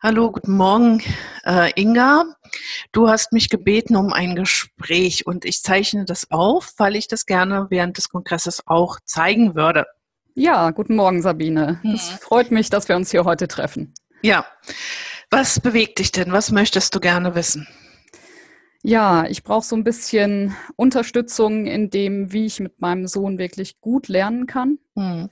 Hallo, guten Morgen, äh, Inga. Du hast mich gebeten um ein Gespräch und ich zeichne das auf, weil ich das gerne während des Kongresses auch zeigen würde. Ja, guten Morgen, Sabine. Hm. Es freut mich, dass wir uns hier heute treffen. Ja. Was bewegt dich denn? Was möchtest du gerne wissen? Ja, ich brauche so ein bisschen Unterstützung in dem, wie ich mit meinem Sohn wirklich gut lernen kann. Hm.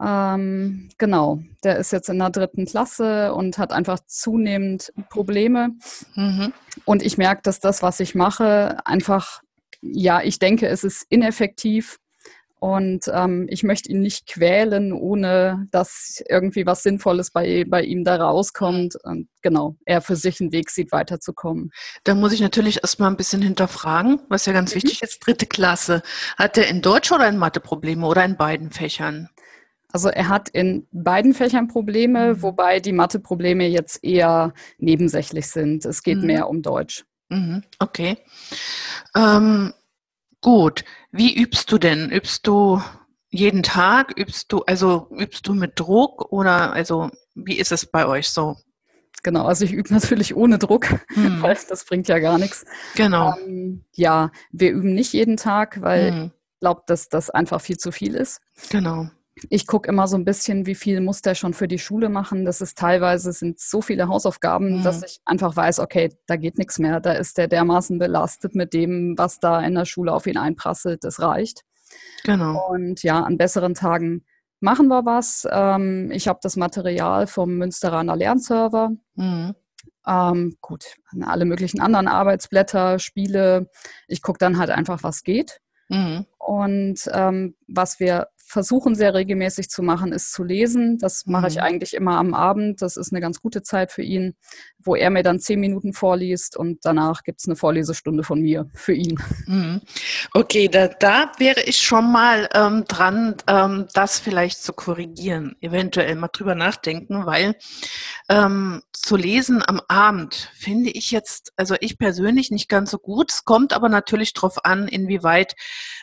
Ähm, genau, der ist jetzt in der dritten Klasse und hat einfach zunehmend Probleme. Mhm. Und ich merke, dass das, was ich mache, einfach, ja, ich denke, es ist ineffektiv. Und ähm, ich möchte ihn nicht quälen, ohne dass irgendwie was Sinnvolles bei, bei ihm da rauskommt. Und genau, er für sich einen Weg sieht, weiterzukommen. Da muss ich natürlich erstmal ein bisschen hinterfragen, was ja ganz mhm. wichtig ist. Dritte Klasse. Hat er in Deutsch oder in Mathe Probleme oder in beiden Fächern? Also er hat in beiden Fächern Probleme, mhm. wobei die Mathe-Probleme jetzt eher nebensächlich sind. Es geht mhm. mehr um Deutsch. Mhm. Okay. Ähm, gut. Wie übst du denn? Übst du jeden Tag? Übst du, also übst du mit Druck oder also wie ist es bei euch so? Genau, also ich übe natürlich ohne Druck, hm. weil das bringt ja gar nichts. Genau. Ähm, ja, wir üben nicht jeden Tag, weil hm. ich glaube, dass das einfach viel zu viel ist. Genau ich gucke immer so ein bisschen, wie viel muss der schon für die Schule machen. Das ist teilweise sind so viele Hausaufgaben, mhm. dass ich einfach weiß, okay, da geht nichts mehr. Da ist der dermaßen belastet mit dem, was da in der Schule auf ihn einprasselt. Das reicht. Genau. Und ja, an besseren Tagen machen wir was. Ähm, ich habe das Material vom Münsteraner Lernserver. Mhm. Ähm, gut, alle möglichen anderen Arbeitsblätter, Spiele. Ich gucke dann halt einfach, was geht. Mhm. Und ähm, was wir versuchen sehr regelmäßig zu machen, ist zu lesen. Das mache ich mhm. eigentlich immer am Abend. Das ist eine ganz gute Zeit für ihn, wo er mir dann zehn Minuten vorliest und danach gibt es eine Vorlesestunde von mir für ihn. Mhm. Okay, da, da wäre ich schon mal ähm, dran, ähm, das vielleicht zu korrigieren, eventuell mal drüber nachdenken, weil ähm, zu lesen am Abend finde ich jetzt, also ich persönlich nicht ganz so gut. Es kommt aber natürlich darauf an, inwieweit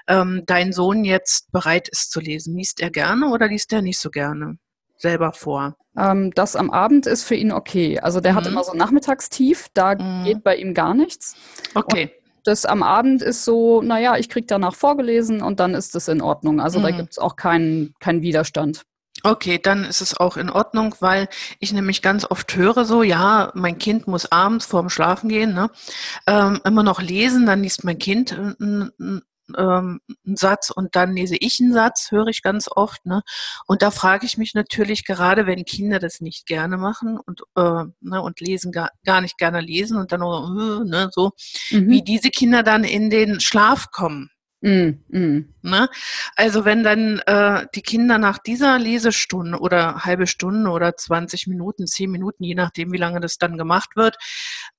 ähm, dein Sohn jetzt bereit ist zu lesen. Liest er gerne oder liest er nicht so gerne selber vor? Ähm, das am Abend ist für ihn okay. Also der mhm. hat immer so Nachmittagstief, da mhm. geht bei ihm gar nichts. Okay. Und das am Abend ist so, naja, ich kriege danach vorgelesen und dann ist es in Ordnung. Also mhm. da gibt es auch keinen keinen Widerstand. Okay, dann ist es auch in Ordnung, weil ich nämlich ganz oft höre so, ja, mein Kind muss abends vorm Schlafen gehen, ne, ähm, immer noch lesen, dann liest mein Kind ähm, einen Satz und dann lese ich einen Satz, höre ich ganz oft. Ne? Und da frage ich mich natürlich, gerade wenn Kinder das nicht gerne machen und, äh, ne, und lesen gar, gar nicht gerne lesen und dann äh, ne, so, mhm. wie diese Kinder dann in den Schlaf kommen. Mm, mm. Ne? Also wenn dann äh, die Kinder nach dieser Lesestunde oder halbe Stunde oder 20 Minuten, 10 Minuten, je nachdem, wie lange das dann gemacht wird,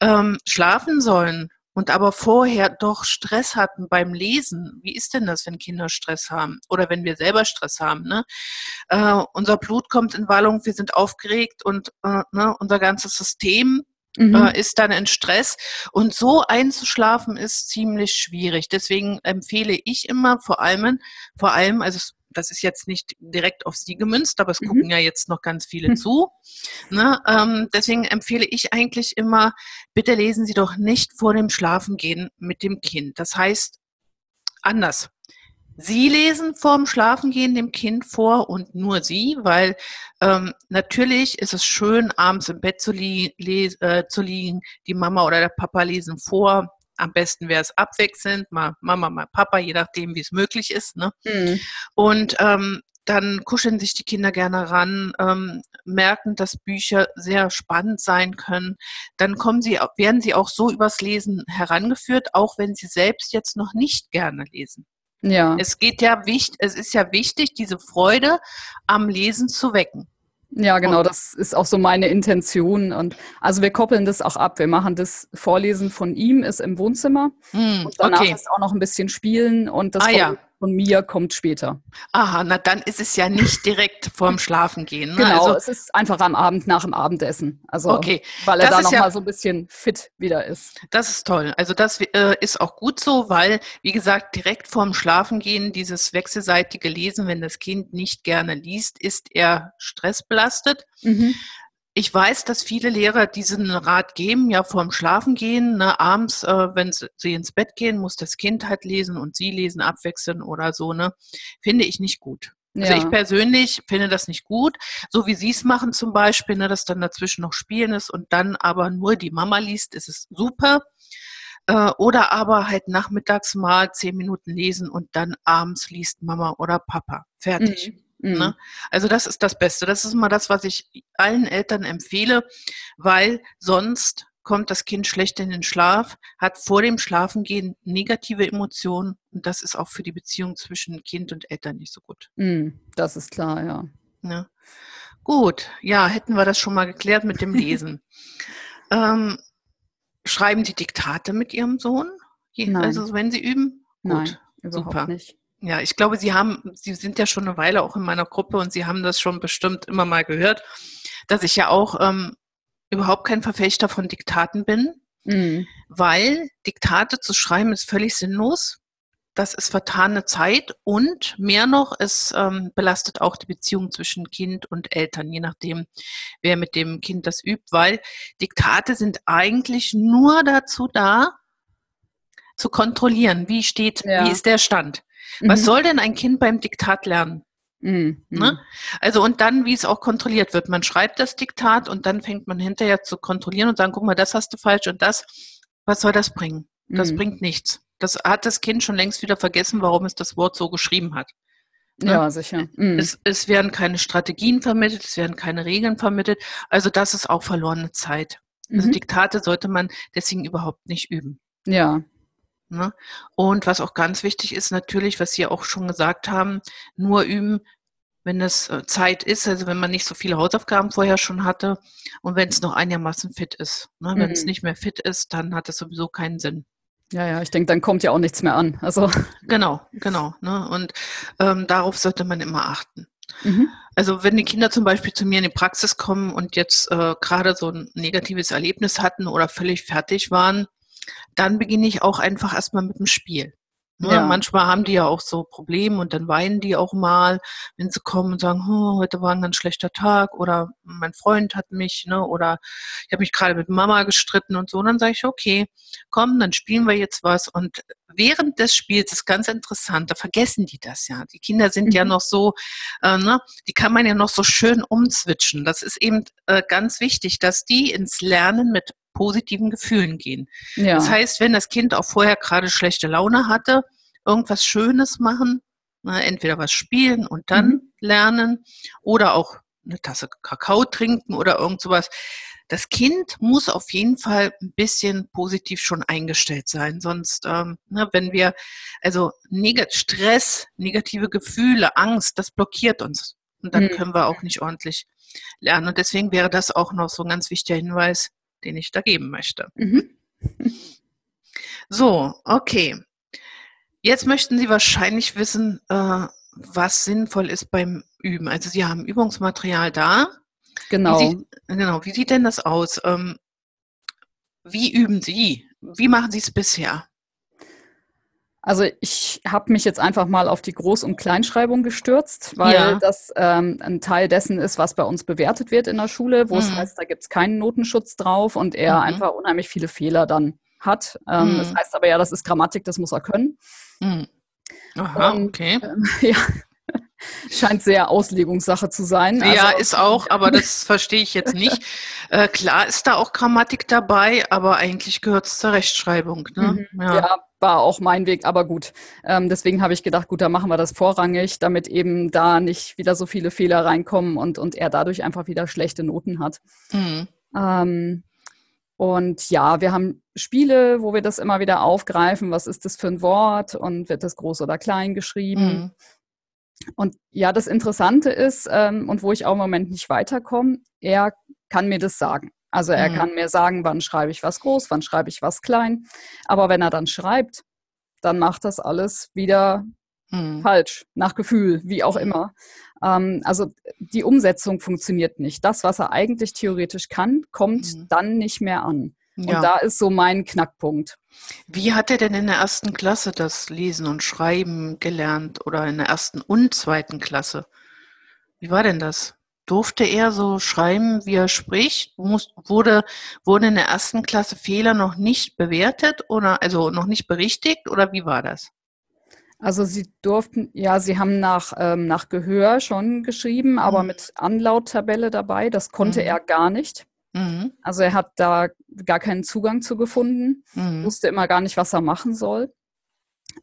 ähm, schlafen sollen, und aber vorher doch Stress hatten beim Lesen. Wie ist denn das, wenn Kinder Stress haben oder wenn wir selber Stress haben? Ne? Äh, unser Blut kommt in Wallung, wir sind aufgeregt und äh, ne, unser ganzes System mhm. äh, ist dann in Stress. Und so einzuschlafen ist ziemlich schwierig. Deswegen empfehle ich immer vor allem, vor allem, also das ist jetzt nicht direkt auf Sie gemünzt, aber es mhm. gucken ja jetzt noch ganz viele mhm. zu. Ne? Ähm, deswegen empfehle ich eigentlich immer, bitte lesen Sie doch nicht vor dem Schlafengehen mit dem Kind. Das heißt, anders. Sie lesen vorm Schlafengehen dem Kind vor und nur Sie, weil ähm, natürlich ist es schön, abends im Bett zu, li äh, zu liegen, die Mama oder der Papa lesen vor, am besten wäre es abwechselnd, mal Mama, mal Papa, je nachdem, wie es möglich ist. Ne? Mhm. Und ähm, dann kuscheln sich die Kinder gerne ran, ähm, merken, dass Bücher sehr spannend sein können. Dann kommen sie, werden sie auch so übers Lesen herangeführt, auch wenn sie selbst jetzt noch nicht gerne lesen. Ja. Es geht ja wichtig, es ist ja wichtig, diese Freude am Lesen zu wecken. Ja, genau, das ist auch so meine Intention. Und also wir koppeln das auch ab. Wir machen das Vorlesen von ihm ist im Wohnzimmer mm, und danach okay. ist auch noch ein bisschen Spielen und das ah, ja von mir kommt später. Aha, na dann ist es ja nicht direkt vorm Schlafengehen. Ne? Genau, also, es ist einfach am Abend nach dem Abendessen. Also, okay. weil er das da nochmal ja, so ein bisschen fit wieder ist. Das ist toll. Also das äh, ist auch gut so, weil, wie gesagt, direkt vorm Schlafengehen dieses wechselseitige Lesen, wenn das Kind nicht gerne liest, ist er stressbelastet. Mhm. Ich weiß, dass viele Lehrer diesen Rat geben, ja vorm Schlafen gehen, ne, abends, äh, wenn sie ins Bett gehen, muss das Kind halt lesen und sie lesen abwechseln oder so, ne? Finde ich nicht gut. Also ja. ich persönlich finde das nicht gut, so wie Sie es machen zum Beispiel, ne, dass dann dazwischen noch Spielen ist und dann aber nur die Mama liest, ist es super. Äh, oder aber halt nachmittags mal zehn Minuten lesen und dann abends liest Mama oder Papa. Fertig. Mhm. Mhm. Ne? Also das ist das Beste. Das ist immer das, was ich allen Eltern empfehle, weil sonst kommt das Kind schlecht in den Schlaf, hat vor dem Schlafengehen negative Emotionen und das ist auch für die Beziehung zwischen Kind und Eltern nicht so gut. Mhm, das ist klar, ja. ja. Ne? Gut, ja, hätten wir das schon mal geklärt mit dem Lesen. ähm, schreiben Sie Diktate mit Ihrem Sohn? Nein. Also wenn Sie üben? Gut, Nein, überhaupt super. nicht. Ja, ich glaube, Sie haben, Sie sind ja schon eine Weile auch in meiner Gruppe und Sie haben das schon bestimmt immer mal gehört, dass ich ja auch ähm, überhaupt kein Verfechter von Diktaten bin, mhm. weil Diktate zu schreiben ist völlig sinnlos. Das ist vertane Zeit und mehr noch, es ähm, belastet auch die Beziehung zwischen Kind und Eltern, je nachdem, wer mit dem Kind das übt, weil Diktate sind eigentlich nur dazu da, zu kontrollieren, wie steht, ja. wie ist der Stand. Mhm. Was soll denn ein Kind beim Diktat lernen? Mhm. Ne? Also und dann, wie es auch kontrolliert wird. Man schreibt das Diktat und dann fängt man hinterher zu kontrollieren und sagen, guck mal, das hast du falsch und das. Was soll das bringen? Das mhm. bringt nichts. Das hat das Kind schon längst wieder vergessen, warum es das Wort so geschrieben hat. Ne? Ja, sicher. Mhm. Es, es werden keine Strategien vermittelt, es werden keine Regeln vermittelt. Also das ist auch verlorene Zeit. Also mhm. Diktate sollte man deswegen überhaupt nicht üben. Ja, Ne? Und was auch ganz wichtig ist, natürlich, was Sie auch schon gesagt haben, nur üben, wenn es äh, Zeit ist, also wenn man nicht so viele Hausaufgaben vorher schon hatte und wenn es noch einigermaßen fit ist. Ne? Wenn mhm. es nicht mehr fit ist, dann hat es sowieso keinen Sinn. Ja, ja, ich denke, dann kommt ja auch nichts mehr an. Also genau, genau. Ne? Und ähm, darauf sollte man immer achten. Mhm. Also wenn die Kinder zum Beispiel zu mir in die Praxis kommen und jetzt äh, gerade so ein negatives Erlebnis hatten oder völlig fertig waren, dann beginne ich auch einfach erstmal mit dem Spiel. Ne? Ja. Manchmal haben die ja auch so Probleme und dann weinen die auch mal, wenn sie kommen und sagen, oh, heute war ein ganz schlechter Tag oder mein Freund hat mich, ne, oder ich habe mich gerade mit Mama gestritten und so. Und dann sage ich, okay, komm, dann spielen wir jetzt was. Und während des Spiels ist ganz interessant, da vergessen die das ja. Die Kinder sind mhm. ja noch so, äh, ne, die kann man ja noch so schön umzwitschen. Das ist eben äh, ganz wichtig, dass die ins Lernen mit positiven Gefühlen gehen. Ja. Das heißt, wenn das Kind auch vorher gerade schlechte Laune hatte, irgendwas Schönes machen, ne, entweder was spielen und dann mhm. lernen oder auch eine Tasse Kakao trinken oder irgend sowas. Das Kind muss auf jeden Fall ein bisschen positiv schon eingestellt sein. Sonst, ähm, ne, wenn wir, also Neg Stress, negative Gefühle, Angst, das blockiert uns. Und dann mhm. können wir auch nicht ordentlich lernen. Und deswegen wäre das auch noch so ein ganz wichtiger Hinweis, den ich da geben möchte. Mhm. So, okay. Jetzt möchten Sie wahrscheinlich wissen, äh, was sinnvoll ist beim Üben. Also Sie haben Übungsmaterial da. Genau. Wie sieht, genau. Wie sieht denn das aus? Ähm, wie üben Sie? Wie machen Sie es bisher? Also ich habe mich jetzt einfach mal auf die Groß- und Kleinschreibung gestürzt, weil ja. das ähm, ein Teil dessen ist, was bei uns bewertet wird in der Schule, wo mhm. es heißt, da gibt es keinen Notenschutz drauf und er mhm. einfach unheimlich viele Fehler dann hat. Ähm, mhm. Das heißt aber ja, das ist Grammatik, das muss er können. Mhm. Aha, und, okay. Ähm, ja, Scheint sehr Auslegungssache zu sein. Also ja, ist auch, aber das verstehe ich jetzt nicht. Äh, klar ist da auch Grammatik dabei, aber eigentlich gehört es zur Rechtschreibung. Ne? Mhm. Ja. ja. war auch mein Weg, aber gut. Ähm, deswegen habe ich gedacht, gut, da machen wir das vorrangig, damit eben da nicht wieder so viele Fehler reinkommen und, und er dadurch einfach wieder schlechte Noten hat. Mhm. Ähm, und ja, wir haben Spiele, wo wir das immer wieder aufgreifen. Was ist das für ein Wort und wird das groß oder klein geschrieben? Mhm. Und ja, das Interessante ist, ähm, und wo ich auch im Moment nicht weiterkomme, er kann mir das sagen. Also er mhm. kann mir sagen, wann schreibe ich was groß, wann schreibe ich was klein. Aber wenn er dann schreibt, dann macht das alles wieder mhm. falsch, nach Gefühl, wie auch immer. Ähm, also die Umsetzung funktioniert nicht. Das, was er eigentlich theoretisch kann, kommt mhm. dann nicht mehr an. Ja. Und da ist so mein Knackpunkt. Wie hat er denn in der ersten Klasse das Lesen und Schreiben gelernt oder in der ersten und zweiten Klasse? Wie war denn das? durfte er so schreiben, wie er spricht? Muss, wurde, wurde in der ersten Klasse Fehler noch nicht bewertet oder also noch nicht berichtigt oder wie war das? Also sie durften, ja, sie haben nach, ähm, nach Gehör schon geschrieben, aber mhm. mit Anlauttabelle dabei. Das konnte mhm. er gar nicht. Mhm. Also er hat da gar keinen Zugang zu gefunden, mhm. wusste immer gar nicht, was er machen soll.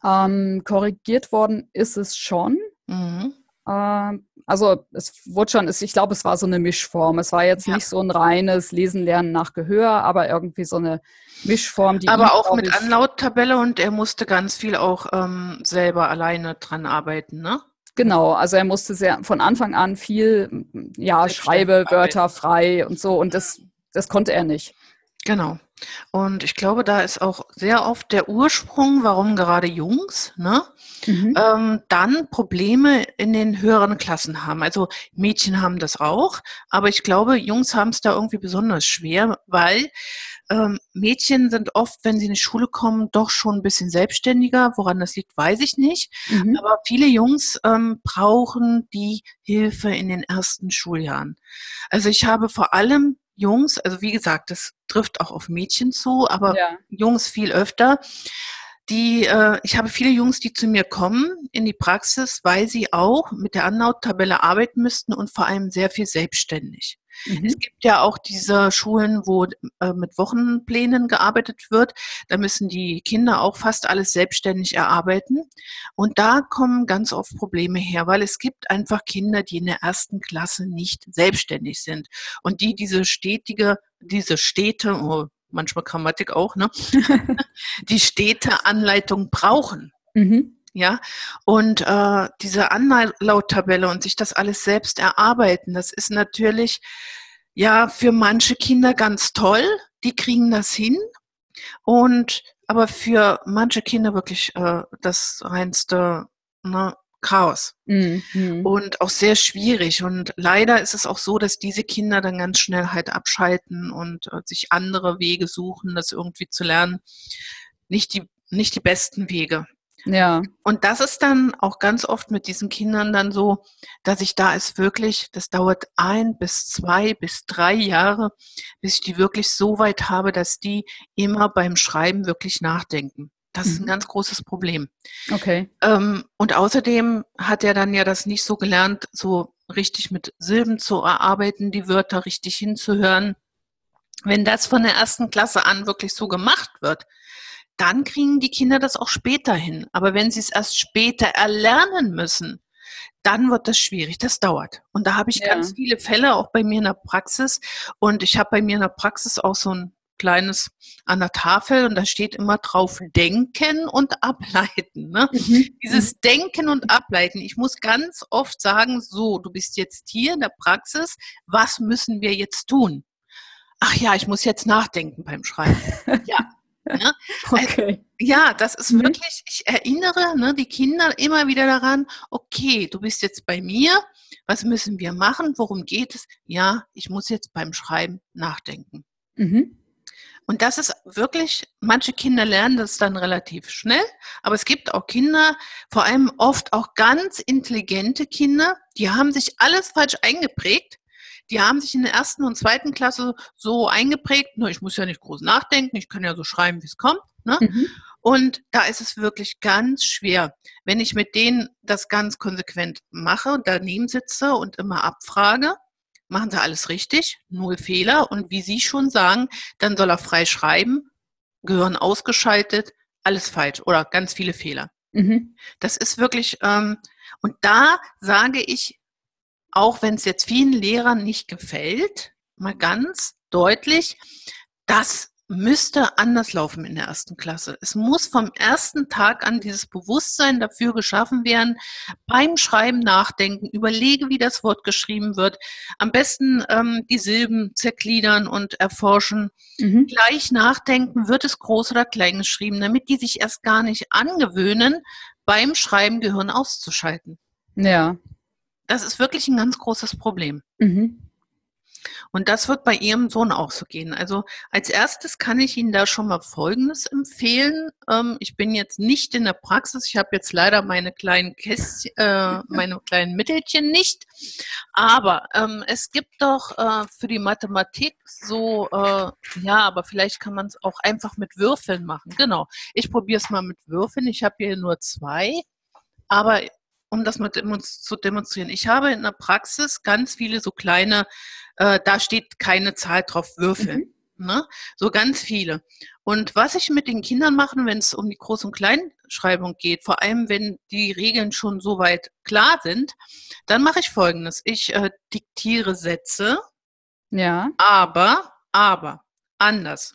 Ähm, korrigiert worden ist es schon. Mhm. Ähm, also es wurde schon, ich glaube, es war so eine Mischform. Es war jetzt ja. nicht so ein reines Lesen, Lernen nach Gehör, aber irgendwie so eine Mischform. Die aber ihm, auch mit Anlauttabelle und er musste ganz viel auch ähm, selber alleine dran arbeiten, ne? Genau, also er musste sehr von Anfang an viel, ja, schreibe Wörter frei und so und das, das konnte er nicht. Genau. Und ich glaube, da ist auch sehr oft der Ursprung, warum gerade Jungs ne, mhm. ähm, dann Probleme in den höheren Klassen haben. Also Mädchen haben das auch, aber ich glaube, Jungs haben es da irgendwie besonders schwer, weil ähm, Mädchen sind oft, wenn sie in die Schule kommen, doch schon ein bisschen selbstständiger. Woran das liegt, weiß ich nicht. Mhm. Aber viele Jungs ähm, brauchen die Hilfe in den ersten Schuljahren. Also ich habe vor allem Jungs, also wie gesagt, das trifft auch auf Mädchen zu, aber ja. Jungs viel öfter. Die, äh, ich habe viele Jungs, die zu mir kommen in die Praxis, weil sie auch mit der Anlauttabelle arbeiten müssten und vor allem sehr viel selbstständig. Mhm. Es gibt ja auch diese Schulen, wo äh, mit Wochenplänen gearbeitet wird. Da müssen die Kinder auch fast alles selbstständig erarbeiten. Und da kommen ganz oft Probleme her, weil es gibt einfach Kinder, die in der ersten Klasse nicht selbstständig sind und die diese stetige, diese Städte, oh, manchmal Grammatik auch, ne? die Städteanleitung brauchen. Mhm. Ja, und äh, diese Anlauttabelle und sich das alles selbst erarbeiten, das ist natürlich ja für manche Kinder ganz toll, die kriegen das hin. Und aber für manche Kinder wirklich äh, das reinste ne, Chaos. Mhm. Und auch sehr schwierig. Und leider ist es auch so, dass diese Kinder dann ganz schnell halt abschalten und äh, sich andere Wege suchen, das irgendwie zu lernen. Nicht die, nicht die besten Wege. Ja. Und das ist dann auch ganz oft mit diesen Kindern dann so, dass ich da ist wirklich, das dauert ein bis zwei bis drei Jahre, bis ich die wirklich so weit habe, dass die immer beim Schreiben wirklich nachdenken. Das ist ein mhm. ganz großes Problem. Okay. Ähm, und außerdem hat er dann ja das nicht so gelernt, so richtig mit Silben zu erarbeiten, die Wörter richtig hinzuhören. Wenn das von der ersten Klasse an wirklich so gemacht wird, dann kriegen die Kinder das auch später hin. Aber wenn sie es erst später erlernen müssen, dann wird das schwierig. Das dauert. Und da habe ich ja. ganz viele Fälle auch bei mir in der Praxis. Und ich habe bei mir in der Praxis auch so ein kleines an der Tafel und da steht immer drauf denken und ableiten. Ne? Mhm. Dieses Denken und Ableiten. Ich muss ganz oft sagen, so, du bist jetzt hier in der Praxis, was müssen wir jetzt tun? Ach ja, ich muss jetzt nachdenken beim Schreiben. ja, Ne? Okay. ja, das ist mhm. wirklich, ich erinnere ne, die Kinder immer wieder daran, okay, du bist jetzt bei mir, was müssen wir machen, worum geht es? Ja, ich muss jetzt beim Schreiben nachdenken. Mhm. Und das ist wirklich, manche Kinder lernen das dann relativ schnell, aber es gibt auch Kinder, vor allem oft auch ganz intelligente Kinder, die haben sich alles falsch eingeprägt die haben sich in der ersten und zweiten Klasse so eingeprägt, nur ich muss ja nicht groß nachdenken, ich kann ja so schreiben, wie es kommt. Ne? Mhm. Und da ist es wirklich ganz schwer, wenn ich mit denen das ganz konsequent mache und daneben sitze und immer abfrage, machen sie alles richtig, null Fehler und wie Sie schon sagen, dann soll er frei schreiben, Gehirn ausgeschaltet, alles falsch oder ganz viele Fehler. Mhm. Das ist wirklich, ähm, und da sage ich auch wenn es jetzt vielen Lehrern nicht gefällt, mal ganz deutlich, das müsste anders laufen in der ersten Klasse. Es muss vom ersten Tag an dieses Bewusstsein dafür geschaffen werden, beim Schreiben nachdenken, überlege, wie das Wort geschrieben wird, am besten ähm, die Silben zergliedern und erforschen, mhm. gleich nachdenken, wird es groß oder klein geschrieben, damit die sich erst gar nicht angewöhnen, beim Schreiben Gehirn auszuschalten. Ja, das ist wirklich ein ganz großes Problem. Mhm. Und das wird bei Ihrem Sohn auch so gehen. Also als erstes kann ich Ihnen da schon mal Folgendes empfehlen. Ähm, ich bin jetzt nicht in der Praxis. Ich habe jetzt leider meine kleinen Kästchen, äh, meine kleinen Mittelchen nicht. Aber ähm, es gibt doch äh, für die Mathematik so, äh, ja, aber vielleicht kann man es auch einfach mit Würfeln machen. Genau. Ich probiere es mal mit Würfeln. Ich habe hier nur zwei. Aber um das mal zu demonstrieren. Ich habe in der Praxis ganz viele so kleine, äh, da steht keine Zahl drauf, Würfel. Mhm. Ne? So ganz viele. Und was ich mit den Kindern mache, wenn es um die Groß- und Kleinschreibung geht, vor allem wenn die Regeln schon soweit klar sind, dann mache ich folgendes. Ich äh, diktiere Sätze. Ja. Aber, aber, anders.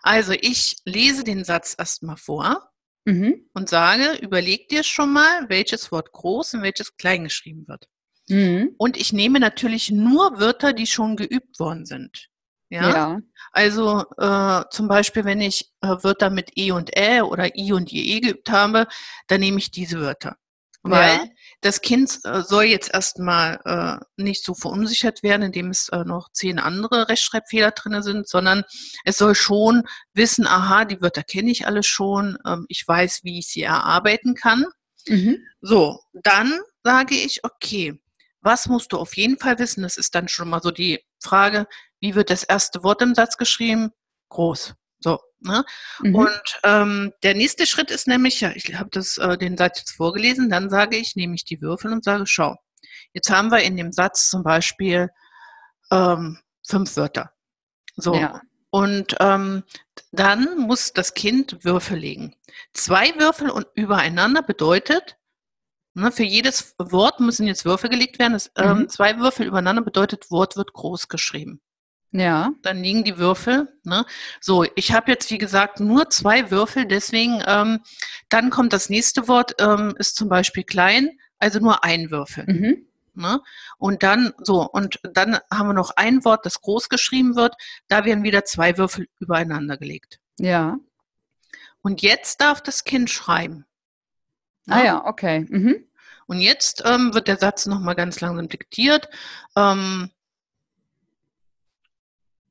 Also ich lese den Satz erstmal vor mhm. und sage, überleg dir schon mal, welches Wort groß und welches klein geschrieben wird. Mhm. Und ich nehme natürlich nur Wörter, die schon geübt worden sind. Ja. ja. Also äh, zum Beispiel, wenn ich äh, Wörter mit E und Ä oder I und IE geübt habe, dann nehme ich diese Wörter. Weil ja. das Kind äh, soll jetzt erstmal äh, nicht so verunsichert werden, indem es äh, noch zehn andere Rechtschreibfehler drin sind, sondern es soll schon wissen, aha, die Wörter kenne ich alle schon, ähm, ich weiß, wie ich sie erarbeiten kann. Mhm. So, dann sage ich, okay, was musst du auf jeden Fall wissen? Das ist dann schon mal so die Frage, wie wird das erste Wort im Satz geschrieben? Groß. So, Ne? Mhm. Und ähm, der nächste Schritt ist nämlich, ja, ich habe das äh, den Satz jetzt vorgelesen, dann sage ich, nehme ich die Würfel und sage, schau, jetzt haben wir in dem Satz zum Beispiel ähm, fünf Wörter. So. Ja. Und ähm, dann muss das Kind Würfel legen. Zwei Würfel und übereinander bedeutet, ne, für jedes Wort müssen jetzt Würfel gelegt werden. Das, ähm, mhm. zwei Würfel übereinander bedeutet, Wort wird groß geschrieben. Ja. Dann liegen die Würfel. Ne? So, ich habe jetzt wie gesagt nur zwei Würfel, deswegen ähm, dann kommt das nächste Wort, ähm, ist zum Beispiel klein, also nur ein Würfel. Mhm. Ne? Und dann so, und dann haben wir noch ein Wort, das groß geschrieben wird, da werden wieder zwei Würfel übereinander gelegt. Ja. Und jetzt darf das Kind schreiben. Ne? Ah ja, okay. Mhm. Und jetzt ähm, wird der Satz nochmal ganz langsam diktiert. Ähm,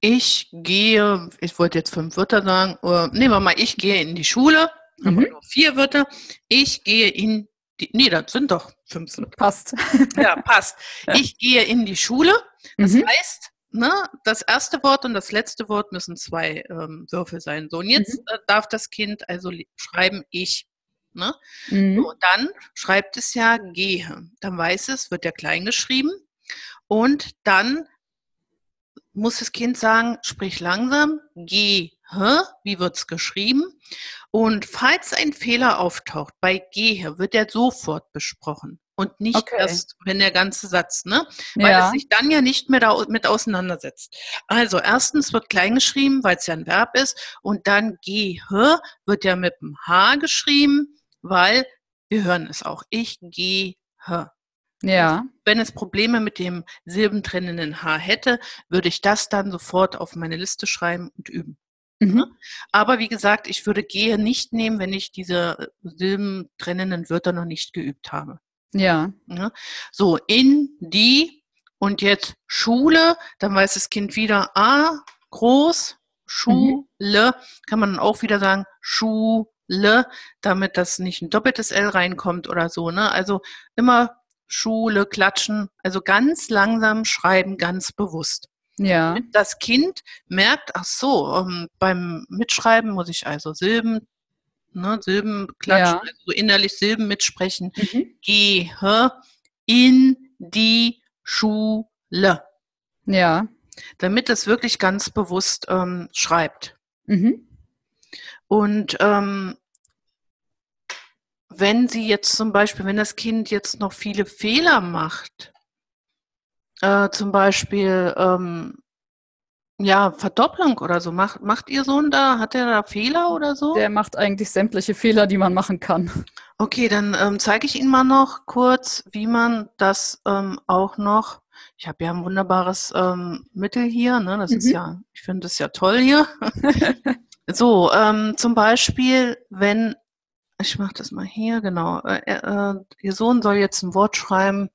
ich gehe, ich wollte jetzt fünf Wörter sagen, oder, nehmen wir mal, ich gehe in die Schule, mhm. nur vier Wörter. Ich gehe in die, nee, das sind doch fünf Wörter. Passt. Ja, passt. Ja. Ich gehe in die Schule. Das mhm. heißt, ne, das erste Wort und das letzte Wort müssen zwei ähm, Würfel sein. So, und jetzt mhm. äh, darf das Kind also schreiben, ich. Ne? Mhm. So, dann schreibt es ja gehe. Dann weiß es, wird ja klein geschrieben. Und dann muss das Kind sagen, sprich langsam, geh, wie wird's geschrieben? Und falls ein Fehler auftaucht bei gehe, wird er sofort besprochen und nicht okay. erst, wenn der ganze Satz, ne? Weil ja. es sich dann ja nicht mehr damit auseinandersetzt. Also erstens wird klein geschrieben, weil es ja ein Verb ist, und dann gehe wird ja mit dem H geschrieben, weil wir hören es auch. Ich gehe. Ja. Wenn es Probleme mit dem silbentrennenden H hätte, würde ich das dann sofort auf meine Liste schreiben und üben. Mhm. Ne? Aber wie gesagt, ich würde gehe nicht nehmen, wenn ich diese silbentrennenden Wörter noch nicht geübt habe. Ja. Ne? So, in die und jetzt Schule, dann weiß das Kind wieder A, groß, Schule, mhm. kann man auch wieder sagen, Schule, damit das nicht ein doppeltes L reinkommt oder so. Ne? Also immer Schule, Klatschen, also ganz langsam schreiben, ganz bewusst. Ja. Das Kind merkt, ach so, ähm, beim Mitschreiben muss ich also Silben, ne, Silben klatschen, ja. also innerlich Silben mitsprechen. Mhm. Gehe in die Schule. Ja. Damit es wirklich ganz bewusst ähm, schreibt. Mhm. Und ähm, wenn sie jetzt zum Beispiel, wenn das Kind jetzt noch viele Fehler macht, äh, zum Beispiel ähm, ja, Verdopplung oder so, macht, macht Ihr Sohn da, hat er da Fehler oder so? Der macht eigentlich sämtliche Fehler, die man machen kann. Okay, dann ähm, zeige ich Ihnen mal noch kurz, wie man das ähm, auch noch, ich habe ja ein wunderbares ähm, Mittel hier, ne? das mhm. ist ja, ich finde das ja toll hier. so, ähm, zum Beispiel, wenn ich mache das mal hier, genau. Äh, äh, ihr Sohn soll jetzt ein Wort schreiben,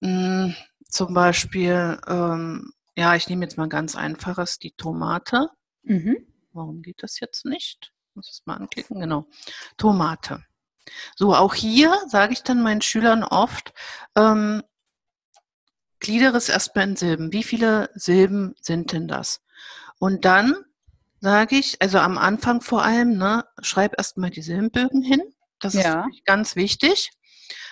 mh, hm, zum Beispiel ähm, ja, ich nehme jetzt mal ganz einfaches, die Tomate. Mhm. Warum geht das jetzt nicht? Ich muss es mal anklicken, genau. Tomate. So, auch hier sage ich dann meinen Schülern oft, ähm, gliedere es erstmal in Silben. Wie viele Silben sind denn das? Und dann sage ich, also am Anfang vor allem, ne, schreib erstmal die Silbenbögen hin. Das ja. ist ganz wichtig.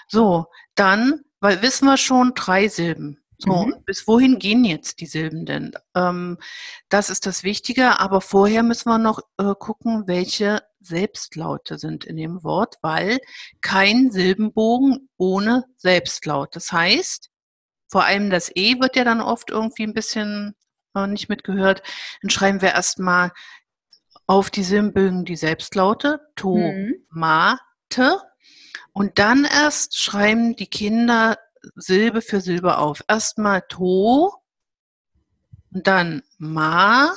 So, dann, weil wissen wir schon, drei Silben. So, mhm. bis wohin gehen jetzt die Silben denn? Ähm, das ist das Wichtige, aber vorher müssen wir noch äh, gucken, welche Selbstlaute sind in dem Wort, weil kein Silbenbogen ohne Selbstlaut. Das heißt, vor allem das E wird ja dann oft irgendwie ein bisschen nicht mitgehört. Dann schreiben wir erstmal auf die Silbenbögen die Selbstlaute. To, mhm. ma, te. Und dann erst schreiben die Kinder Silbe für Silbe auf. Erstmal to, und dann ma,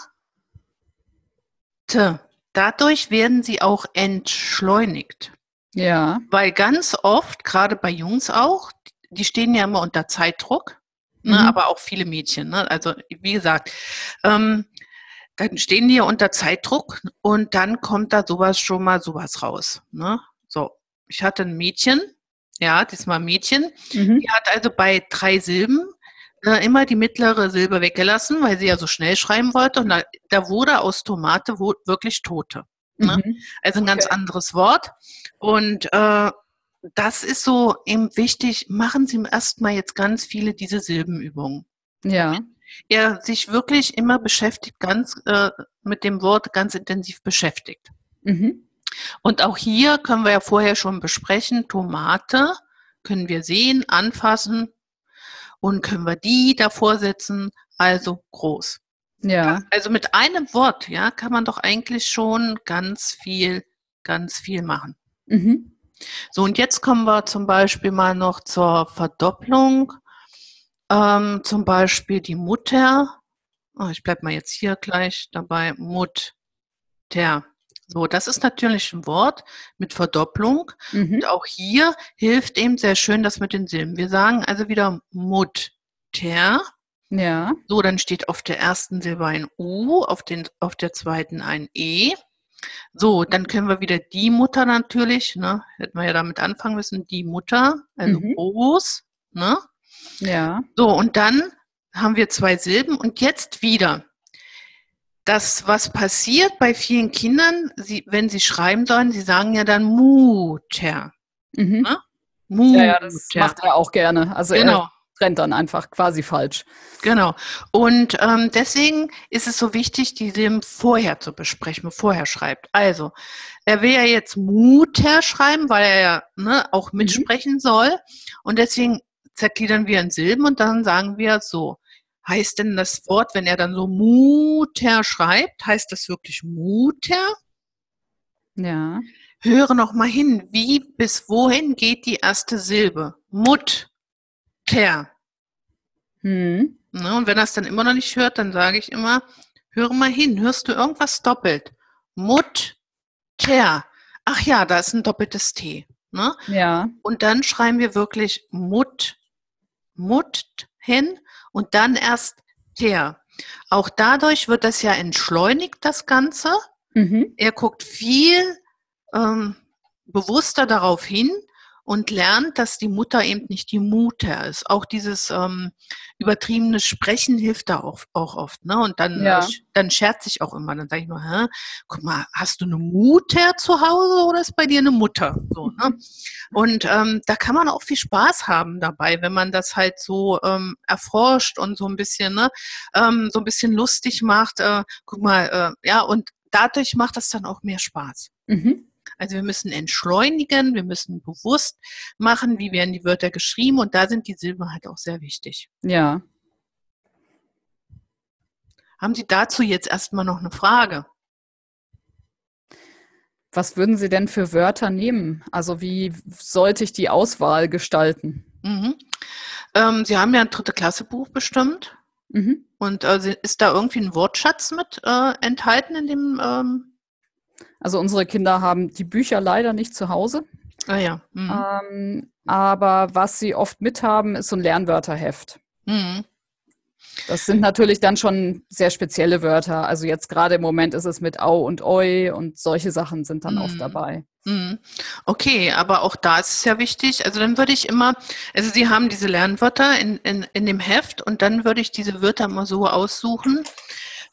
te. Dadurch werden sie auch entschleunigt. Ja. Weil ganz oft, gerade bei Jungs auch, die stehen ja immer unter Zeitdruck, ne, mhm. aber auch viele Mädchen. Ne? Also wie gesagt, ähm, dann stehen die ja unter Zeitdruck und dann kommt da sowas schon mal sowas raus. Ne? So, ich hatte ein Mädchen, ja, diesmal Mädchen, mhm. die hat also bei drei Silben äh, immer die mittlere Silbe weggelassen, weil sie ja so schnell schreiben wollte und da, da wurde aus Tomate wo, wirklich Tote. Ne? Mhm. Also ein ganz okay. anderes Wort und äh, das ist so eben wichtig, machen Sie erstmal jetzt ganz viele diese Silbenübungen. Ja. Er sich wirklich immer beschäftigt, ganz äh, mit dem Wort ganz intensiv beschäftigt. Mhm. Und auch hier können wir ja vorher schon besprechen, Tomate können wir sehen, anfassen und können wir die davor setzen, also groß. Ja. Also mit einem Wort, ja, kann man doch eigentlich schon ganz viel, ganz viel machen. Mhm. So, und jetzt kommen wir zum Beispiel mal noch zur Verdopplung. Ähm, zum Beispiel die Mutter. Oh, ich bleibe mal jetzt hier gleich dabei. Mutter. So, das ist natürlich ein Wort mit Verdopplung. Mhm. Und auch hier hilft eben sehr schön das mit den Silben. Wir sagen also wieder Mutter. Ja. So, dann steht auf der ersten Silbe ein U, auf, den, auf der zweiten ein E. So, dann können wir wieder die Mutter natürlich, ne, hätten wir ja damit anfangen müssen, die Mutter, also mhm. groß, ne? Ja. So, und dann haben wir zwei Silben und jetzt wieder. Das, was passiert bei vielen Kindern, sie, wenn sie schreiben sollen, sie sagen ja dann Mutter. Mhm. Ne? Mutter. Ja, ja, das macht er auch gerne. Also genau trennt dann einfach quasi falsch. Genau. Und ähm, deswegen ist es so wichtig, die Silben vorher zu besprechen, bevor er schreibt. Also, er will ja jetzt Mutter schreiben, weil er ja ne, auch mhm. mitsprechen mhm. soll. Und deswegen zergliedern wir in Silben und dann sagen wir so. Heißt denn das Wort, wenn er dann so Mutter schreibt, heißt das wirklich Mutter? Ja. Höre noch mal hin, wie bis wohin geht die erste Silbe? Mut. Ter. Hm. Ne, und wenn er es dann immer noch nicht hört, dann sage ich immer, höre mal hin, hörst du irgendwas doppelt? Mut, ter. Ach ja, da ist ein doppeltes T. Ne? Ja. Und dann schreiben wir wirklich Mut, Mut hin und dann erst ter. Auch dadurch wird das ja entschleunigt, das Ganze. Mhm. Er guckt viel ähm, bewusster darauf hin und lernt, dass die Mutter eben nicht die Mutter ist. Auch dieses ähm, übertriebene Sprechen hilft da auch, auch oft. Ne? Und dann, ja. äh, dann scherze ich auch immer. Dann sage ich nur, Hä? guck mal, hast du eine Mutter zu Hause oder ist bei dir eine Mutter? So, ne? Und ähm, da kann man auch viel Spaß haben dabei, wenn man das halt so ähm, erforscht und so ein bisschen, ne, ähm, so ein bisschen lustig macht. Äh, guck mal, äh, ja, und dadurch macht das dann auch mehr Spaß. Mhm. Also wir müssen entschleunigen, wir müssen bewusst machen, wie werden die Wörter geschrieben und da sind die Silben halt auch sehr wichtig. Ja. Haben Sie dazu jetzt erstmal noch eine Frage? Was würden Sie denn für Wörter nehmen? Also wie sollte ich die Auswahl gestalten? Mhm. Ähm, Sie haben ja ein dritte Klasse Buch bestimmt. Mhm. Und äh, ist da irgendwie ein Wortschatz mit äh, enthalten in dem ähm, also unsere Kinder haben die Bücher leider nicht zu Hause. Ah ja. Mhm. Ähm, aber was sie oft mithaben, ist so ein Lernwörterheft. Mhm. Das sind natürlich dann schon sehr spezielle Wörter. Also jetzt gerade im Moment ist es mit Au und Oi und solche Sachen sind dann mm. oft dabei. Mhm. Okay, aber auch da ist es ja wichtig. Also dann würde ich immer, also Sie haben diese Lernwörter in, in, in dem Heft und dann würde ich diese Wörter mal so aussuchen.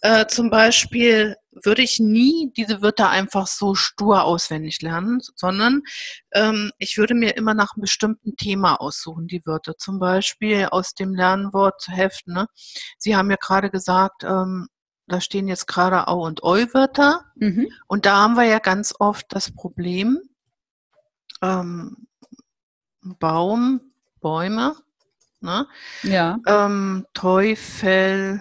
Äh, zum Beispiel würde ich nie diese Wörter einfach so stur auswendig lernen, sondern ähm, ich würde mir immer nach einem bestimmten Thema aussuchen, die Wörter. Zum Beispiel aus dem Lernwortheft. Ne? Sie haben ja gerade gesagt, ähm, da stehen jetzt gerade Au- und Eu-Wörter. Mhm. Und da haben wir ja ganz oft das Problem, ähm, Baum, Bäume, ne? ja. Ähm, Teufel,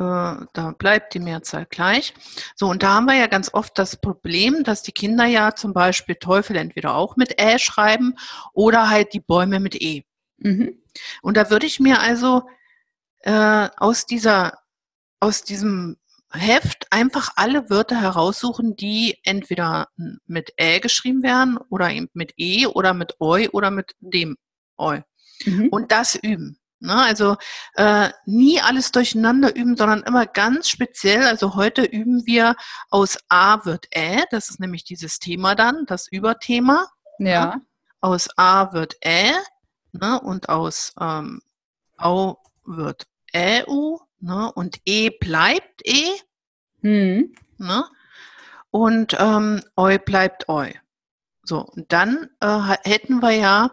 da bleibt die Mehrzahl gleich. So, und da haben wir ja ganz oft das Problem, dass die Kinder ja zum Beispiel Teufel entweder auch mit Ä schreiben oder halt die Bäume mit E. Mhm. Und da würde ich mir also äh, aus dieser aus diesem Heft einfach alle Wörter heraussuchen, die entweder mit Ä geschrieben werden oder eben mit E oder mit Eu oder mit dem Eu. Mhm. Und das üben. Ne? Also äh, nie alles durcheinander üben, sondern immer ganz speziell. Also heute üben wir aus A wird Ä, das ist nämlich dieses Thema dann, das Überthema. Ja. Ne? Aus A wird Ä ne? und aus ähm, Au wird Ä-U Ne? Und E bleibt E. Ne? Und ähm, Eu bleibt Eu. So, und dann äh, hätten wir ja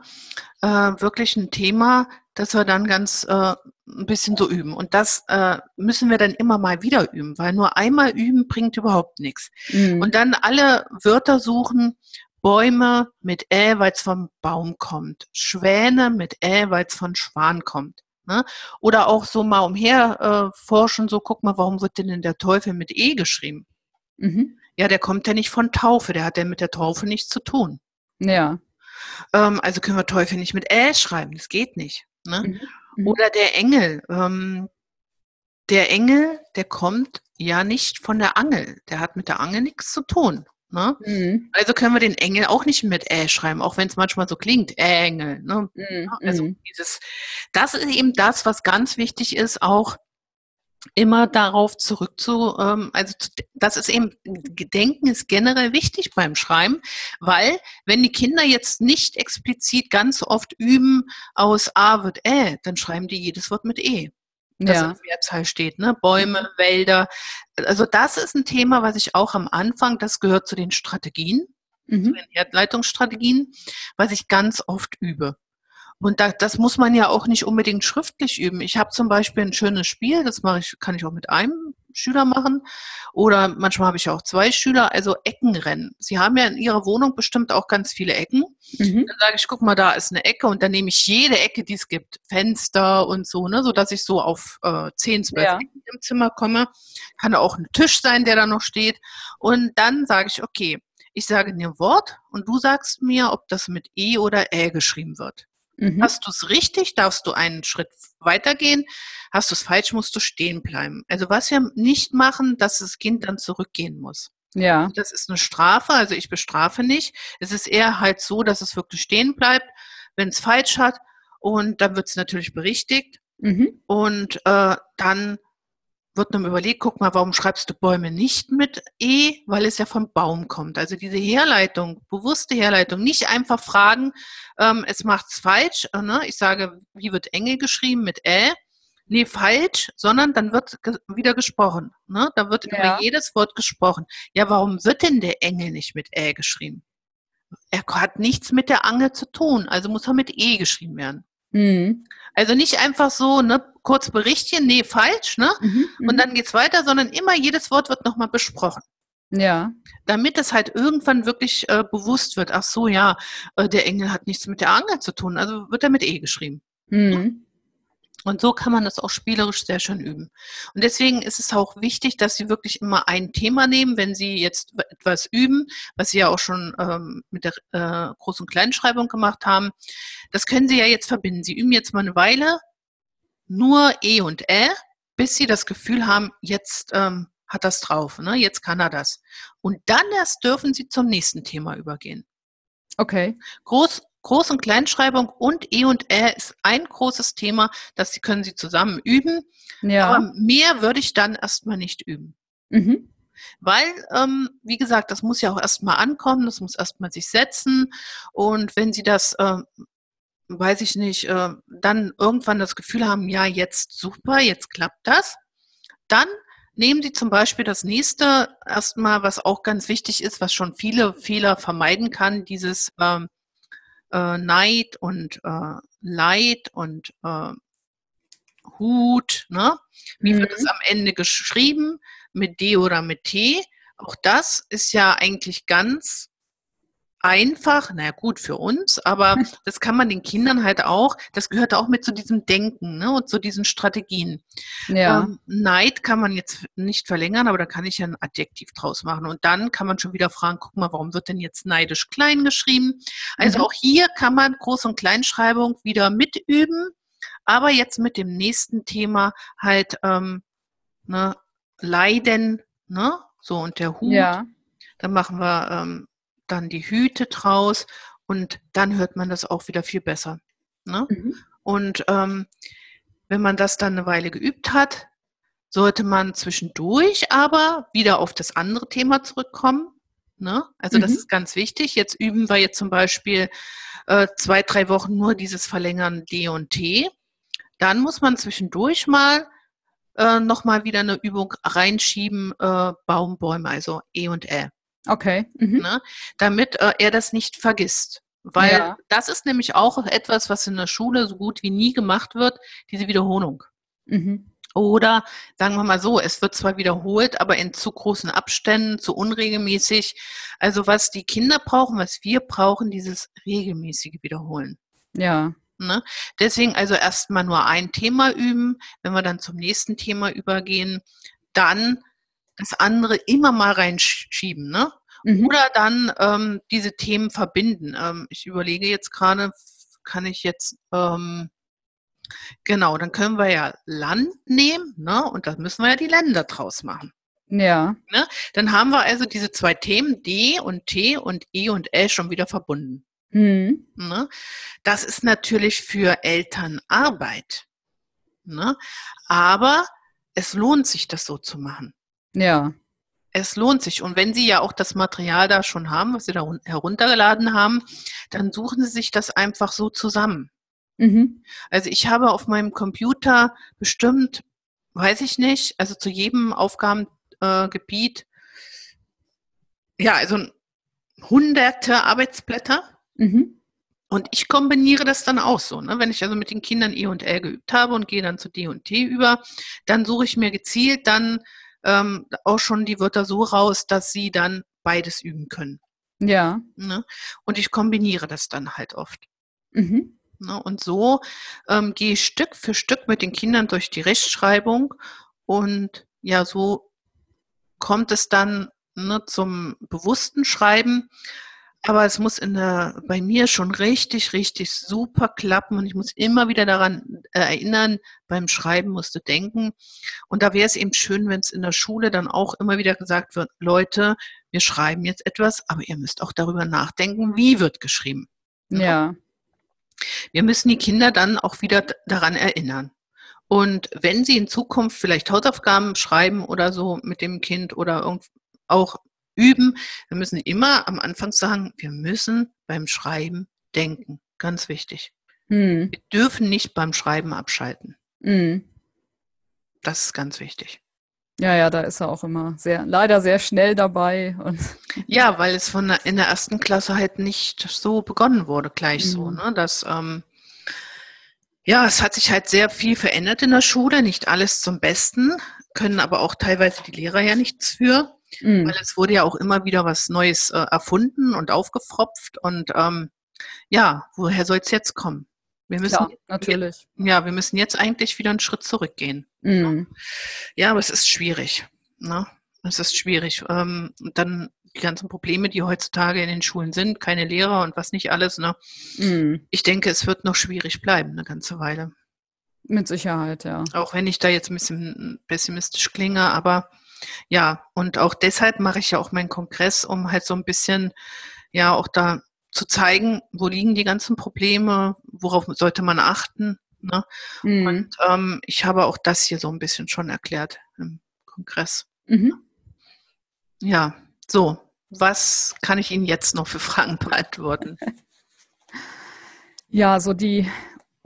äh, wirklich ein Thema, das wir dann ganz äh, ein bisschen so üben. Und das äh, müssen wir dann immer mal wieder üben, weil nur einmal üben bringt überhaupt nichts. Mhm. Und dann alle Wörter suchen, Bäume mit Ä, weil es vom Baum kommt. Schwäne mit Ä, weil es von Schwan kommt. Ne? Oder auch so mal umher äh, forschen, so guck mal, warum wird denn der Teufel mit E geschrieben? Mhm. Ja, der kommt ja nicht von Taufe, der hat ja mit der Taufe nichts zu tun. Ja. Ähm, also können wir Teufel nicht mit Ä schreiben, das geht nicht. Ne? Mhm. Mhm. Oder der Engel. Ähm, der Engel, der kommt ja nicht von der Angel, der hat mit der Angel nichts zu tun. Ne? Mhm. Also können wir den Engel auch nicht mit Ä schreiben, auch wenn es manchmal so klingt, Engel. Ne? Mhm. Also mhm. dieses, das ist eben das, was ganz wichtig ist, auch immer darauf zurück zu, ähm, also zu, das ist eben, Gedenken ist generell wichtig beim Schreiben, weil wenn die Kinder jetzt nicht explizit ganz oft üben, aus A wird Ä, dann schreiben die jedes Wort mit E das ja. in Mehrzahl steht, ne? Bäume. Wälder. Also das ist ein Thema, was ich auch am Anfang, das gehört zu den Strategien, mhm. zu den Erdleitungsstrategien, was ich ganz oft übe. Und da, das muss man ja auch nicht unbedingt schriftlich üben. Ich habe zum Beispiel ein schönes Spiel, das mache ich, kann ich auch mit einem Schüler machen. Oder manchmal habe ich auch zwei Schüler, also Eckenrennen. Sie haben ja in ihrer Wohnung bestimmt auch ganz viele Ecken. Mhm. Dann sage ich, guck mal, da ist eine Ecke und dann nehme ich jede Ecke, die es gibt, Fenster und so, ne, sodass ich so auf äh, 10, 12 ja. Ecken im Zimmer komme. Kann auch ein Tisch sein, der da noch steht. Und dann sage ich, okay, ich sage dir ein Wort und du sagst mir, ob das mit E oder Ä geschrieben wird. Mhm. Hast du es richtig, darfst du einen Schritt weitergehen. Hast du es falsch, musst du stehen bleiben. Also was wir nicht machen, dass das Kind dann zurückgehen muss. Ja. Das ist eine Strafe, also ich bestrafe nicht. Es ist eher halt so, dass es wirklich stehen bleibt, wenn es falsch hat. Und dann wird es natürlich berichtigt. Mhm. Und äh, dann wird einem überlegt, guck mal, warum schreibst du Bäume nicht mit E? Weil es ja vom Baum kommt. Also diese Herleitung, bewusste Herleitung, nicht einfach fragen, ähm, es macht's falsch. Äh, ne? Ich sage, wie wird Engel geschrieben mit Ä? Nee, falsch, sondern dann wird ge wieder gesprochen. Ne? Da wird ja. über jedes Wort gesprochen. Ja, warum wird denn der Engel nicht mit Ä geschrieben? Er hat nichts mit der Angel zu tun, also muss er mit E geschrieben werden. Mhm. Also nicht einfach so, ne, kurz Berichtchen, nee, falsch, ne? Mhm, und mhm. dann geht's weiter, sondern immer jedes Wort wird nochmal besprochen. Ja. Damit es halt irgendwann wirklich äh, bewusst wird, ach so, ja, äh, der Engel hat nichts mit der Angel zu tun, also wird er mit E geschrieben. Mhm. Und so kann man das auch spielerisch sehr schön üben. Und deswegen ist es auch wichtig, dass Sie wirklich immer ein Thema nehmen, wenn Sie jetzt etwas üben, was Sie ja auch schon ähm, mit der äh, Groß- und Kleinschreibung gemacht haben. Das können Sie ja jetzt verbinden. Sie üben jetzt mal eine Weile nur E und Ä, bis Sie das Gefühl haben, jetzt ähm, hat das drauf, ne? jetzt kann er das. Und dann erst dürfen Sie zum nächsten Thema übergehen. Okay. Groß, Groß- und Kleinschreibung und E und Ä ist ein großes Thema, das können Sie zusammen üben. Ja. Aber mehr würde ich dann erstmal nicht üben. Mhm. Weil, ähm, wie gesagt, das muss ja auch erstmal ankommen, das muss erstmal sich setzen. Und wenn Sie das, äh, weiß ich nicht, äh, dann irgendwann das Gefühl haben, ja, jetzt super, jetzt klappt das, dann nehmen Sie zum Beispiel das nächste erstmal, was auch ganz wichtig ist, was schon viele Fehler vermeiden kann, dieses ähm, äh, Neid und äh, Leid und äh, Hut. Ne? Wie mhm. wird es am Ende geschrieben? Mit D oder mit T? Auch das ist ja eigentlich ganz einfach, naja gut für uns, aber das kann man den Kindern halt auch, das gehört auch mit zu diesem Denken ne, und zu diesen Strategien. Ja. Ähm, Neid kann man jetzt nicht verlängern, aber da kann ich ja ein Adjektiv draus machen. Und dann kann man schon wieder fragen, guck mal, warum wird denn jetzt neidisch klein geschrieben? Also mhm. auch hier kann man Groß- und Kleinschreibung wieder mitüben, aber jetzt mit dem nächsten Thema halt ähm, ne, Leiden, ne? So und der Hut. Ja. Dann machen wir ähm, dann die Hüte draus und dann hört man das auch wieder viel besser. Ne? Mhm. Und ähm, wenn man das dann eine Weile geübt hat, sollte man zwischendurch aber wieder auf das andere Thema zurückkommen. Ne? Also mhm. das ist ganz wichtig. Jetzt üben wir jetzt zum Beispiel äh, zwei, drei Wochen nur dieses Verlängern D und T. Dann muss man zwischendurch mal äh, nochmal wieder eine Übung reinschieben, äh, Baumbäume, also E und Ä. Okay. Mhm. Ne? Damit äh, er das nicht vergisst. Weil ja. das ist nämlich auch etwas, was in der Schule so gut wie nie gemacht wird, diese Wiederholung. Mhm. Oder sagen wir mal so, es wird zwar wiederholt, aber in zu großen Abständen, zu unregelmäßig. Also was die Kinder brauchen, was wir brauchen, dieses regelmäßige Wiederholen. Ja. Ne? Deswegen also erstmal nur ein Thema üben. Wenn wir dann zum nächsten Thema übergehen, dann das andere immer mal reinschieben, ne? Mhm. Oder dann ähm, diese Themen verbinden. Ähm, ich überlege jetzt gerade, kann ich jetzt, ähm, genau, dann können wir ja Land nehmen, ne? Und da müssen wir ja die Länder draus machen. Ja. Ne? Dann haben wir also diese zwei Themen D und T und E und L schon wieder verbunden. Mhm. Ne? Das ist natürlich für Eltern Arbeit. Ne? Aber es lohnt sich, das so zu machen. Ja. Es lohnt sich. Und wenn Sie ja auch das Material da schon haben, was Sie da heruntergeladen haben, dann suchen Sie sich das einfach so zusammen. Mhm. Also ich habe auf meinem Computer bestimmt, weiß ich nicht, also zu jedem Aufgabengebiet, äh, ja, also hunderte Arbeitsblätter. Mhm. Und ich kombiniere das dann auch so. Ne? Wenn ich also mit den Kindern E und L geübt habe und gehe dann zu D und T über, dann suche ich mir gezielt dann ähm, auch schon die Wörter so raus, dass sie dann beides üben können. Ja. Ne? Und ich kombiniere das dann halt oft. Mhm. Ne? Und so ähm, gehe ich Stück für Stück mit den Kindern durch die Rechtschreibung und ja, so kommt es dann ne, zum bewussten Schreiben. Aber es muss in der, bei mir schon richtig, richtig super klappen und ich muss immer wieder daran äh, erinnern, beim Schreiben musst du denken. Und da wäre es eben schön, wenn es in der Schule dann auch immer wieder gesagt wird, Leute, wir schreiben jetzt etwas, aber ihr müsst auch darüber nachdenken, wie wird geschrieben. Ja. Wir müssen die Kinder dann auch wieder daran erinnern. Und wenn sie in Zukunft vielleicht Hausaufgaben schreiben oder so mit dem Kind oder auch üben. Wir müssen immer am Anfang sagen, wir müssen beim Schreiben denken. Ganz wichtig. Mhm. Wir dürfen nicht beim Schreiben abschalten. Mhm. Das ist ganz wichtig. Ja, ja, da ist er auch immer sehr, leider sehr schnell dabei. Und ja, weil es von der, in der ersten Klasse halt nicht so begonnen wurde, gleich mhm. so, ne? Dass, ähm, ja, es hat sich halt sehr viel verändert in der Schule, nicht alles zum Besten, können aber auch teilweise die Lehrer ja nichts für. Mhm. Weil es wurde ja auch immer wieder was Neues äh, erfunden und aufgefropft. Und ähm, ja, woher soll es jetzt kommen? Wir müssen, ja, natürlich. Wir, ja, wir müssen jetzt eigentlich wieder einen Schritt zurückgehen. Mhm. Ja, aber es ist schwierig. Ne? Es ist schwierig. Ähm, dann die ganzen Probleme, die heutzutage in den Schulen sind, keine Lehrer und was nicht alles. Ne? Mhm. Ich denke, es wird noch schwierig bleiben, eine ganze Weile. Mit Sicherheit, ja. Auch wenn ich da jetzt ein bisschen pessimistisch klinge, aber ja, und auch deshalb mache ich ja auch meinen Kongress, um halt so ein bisschen, ja, auch da zu zeigen, wo liegen die ganzen Probleme, worauf sollte man achten. Ne? Mhm. Und ähm, ich habe auch das hier so ein bisschen schon erklärt im Kongress. Mhm. Ja, so, was kann ich Ihnen jetzt noch für Fragen beantworten? Ja, so die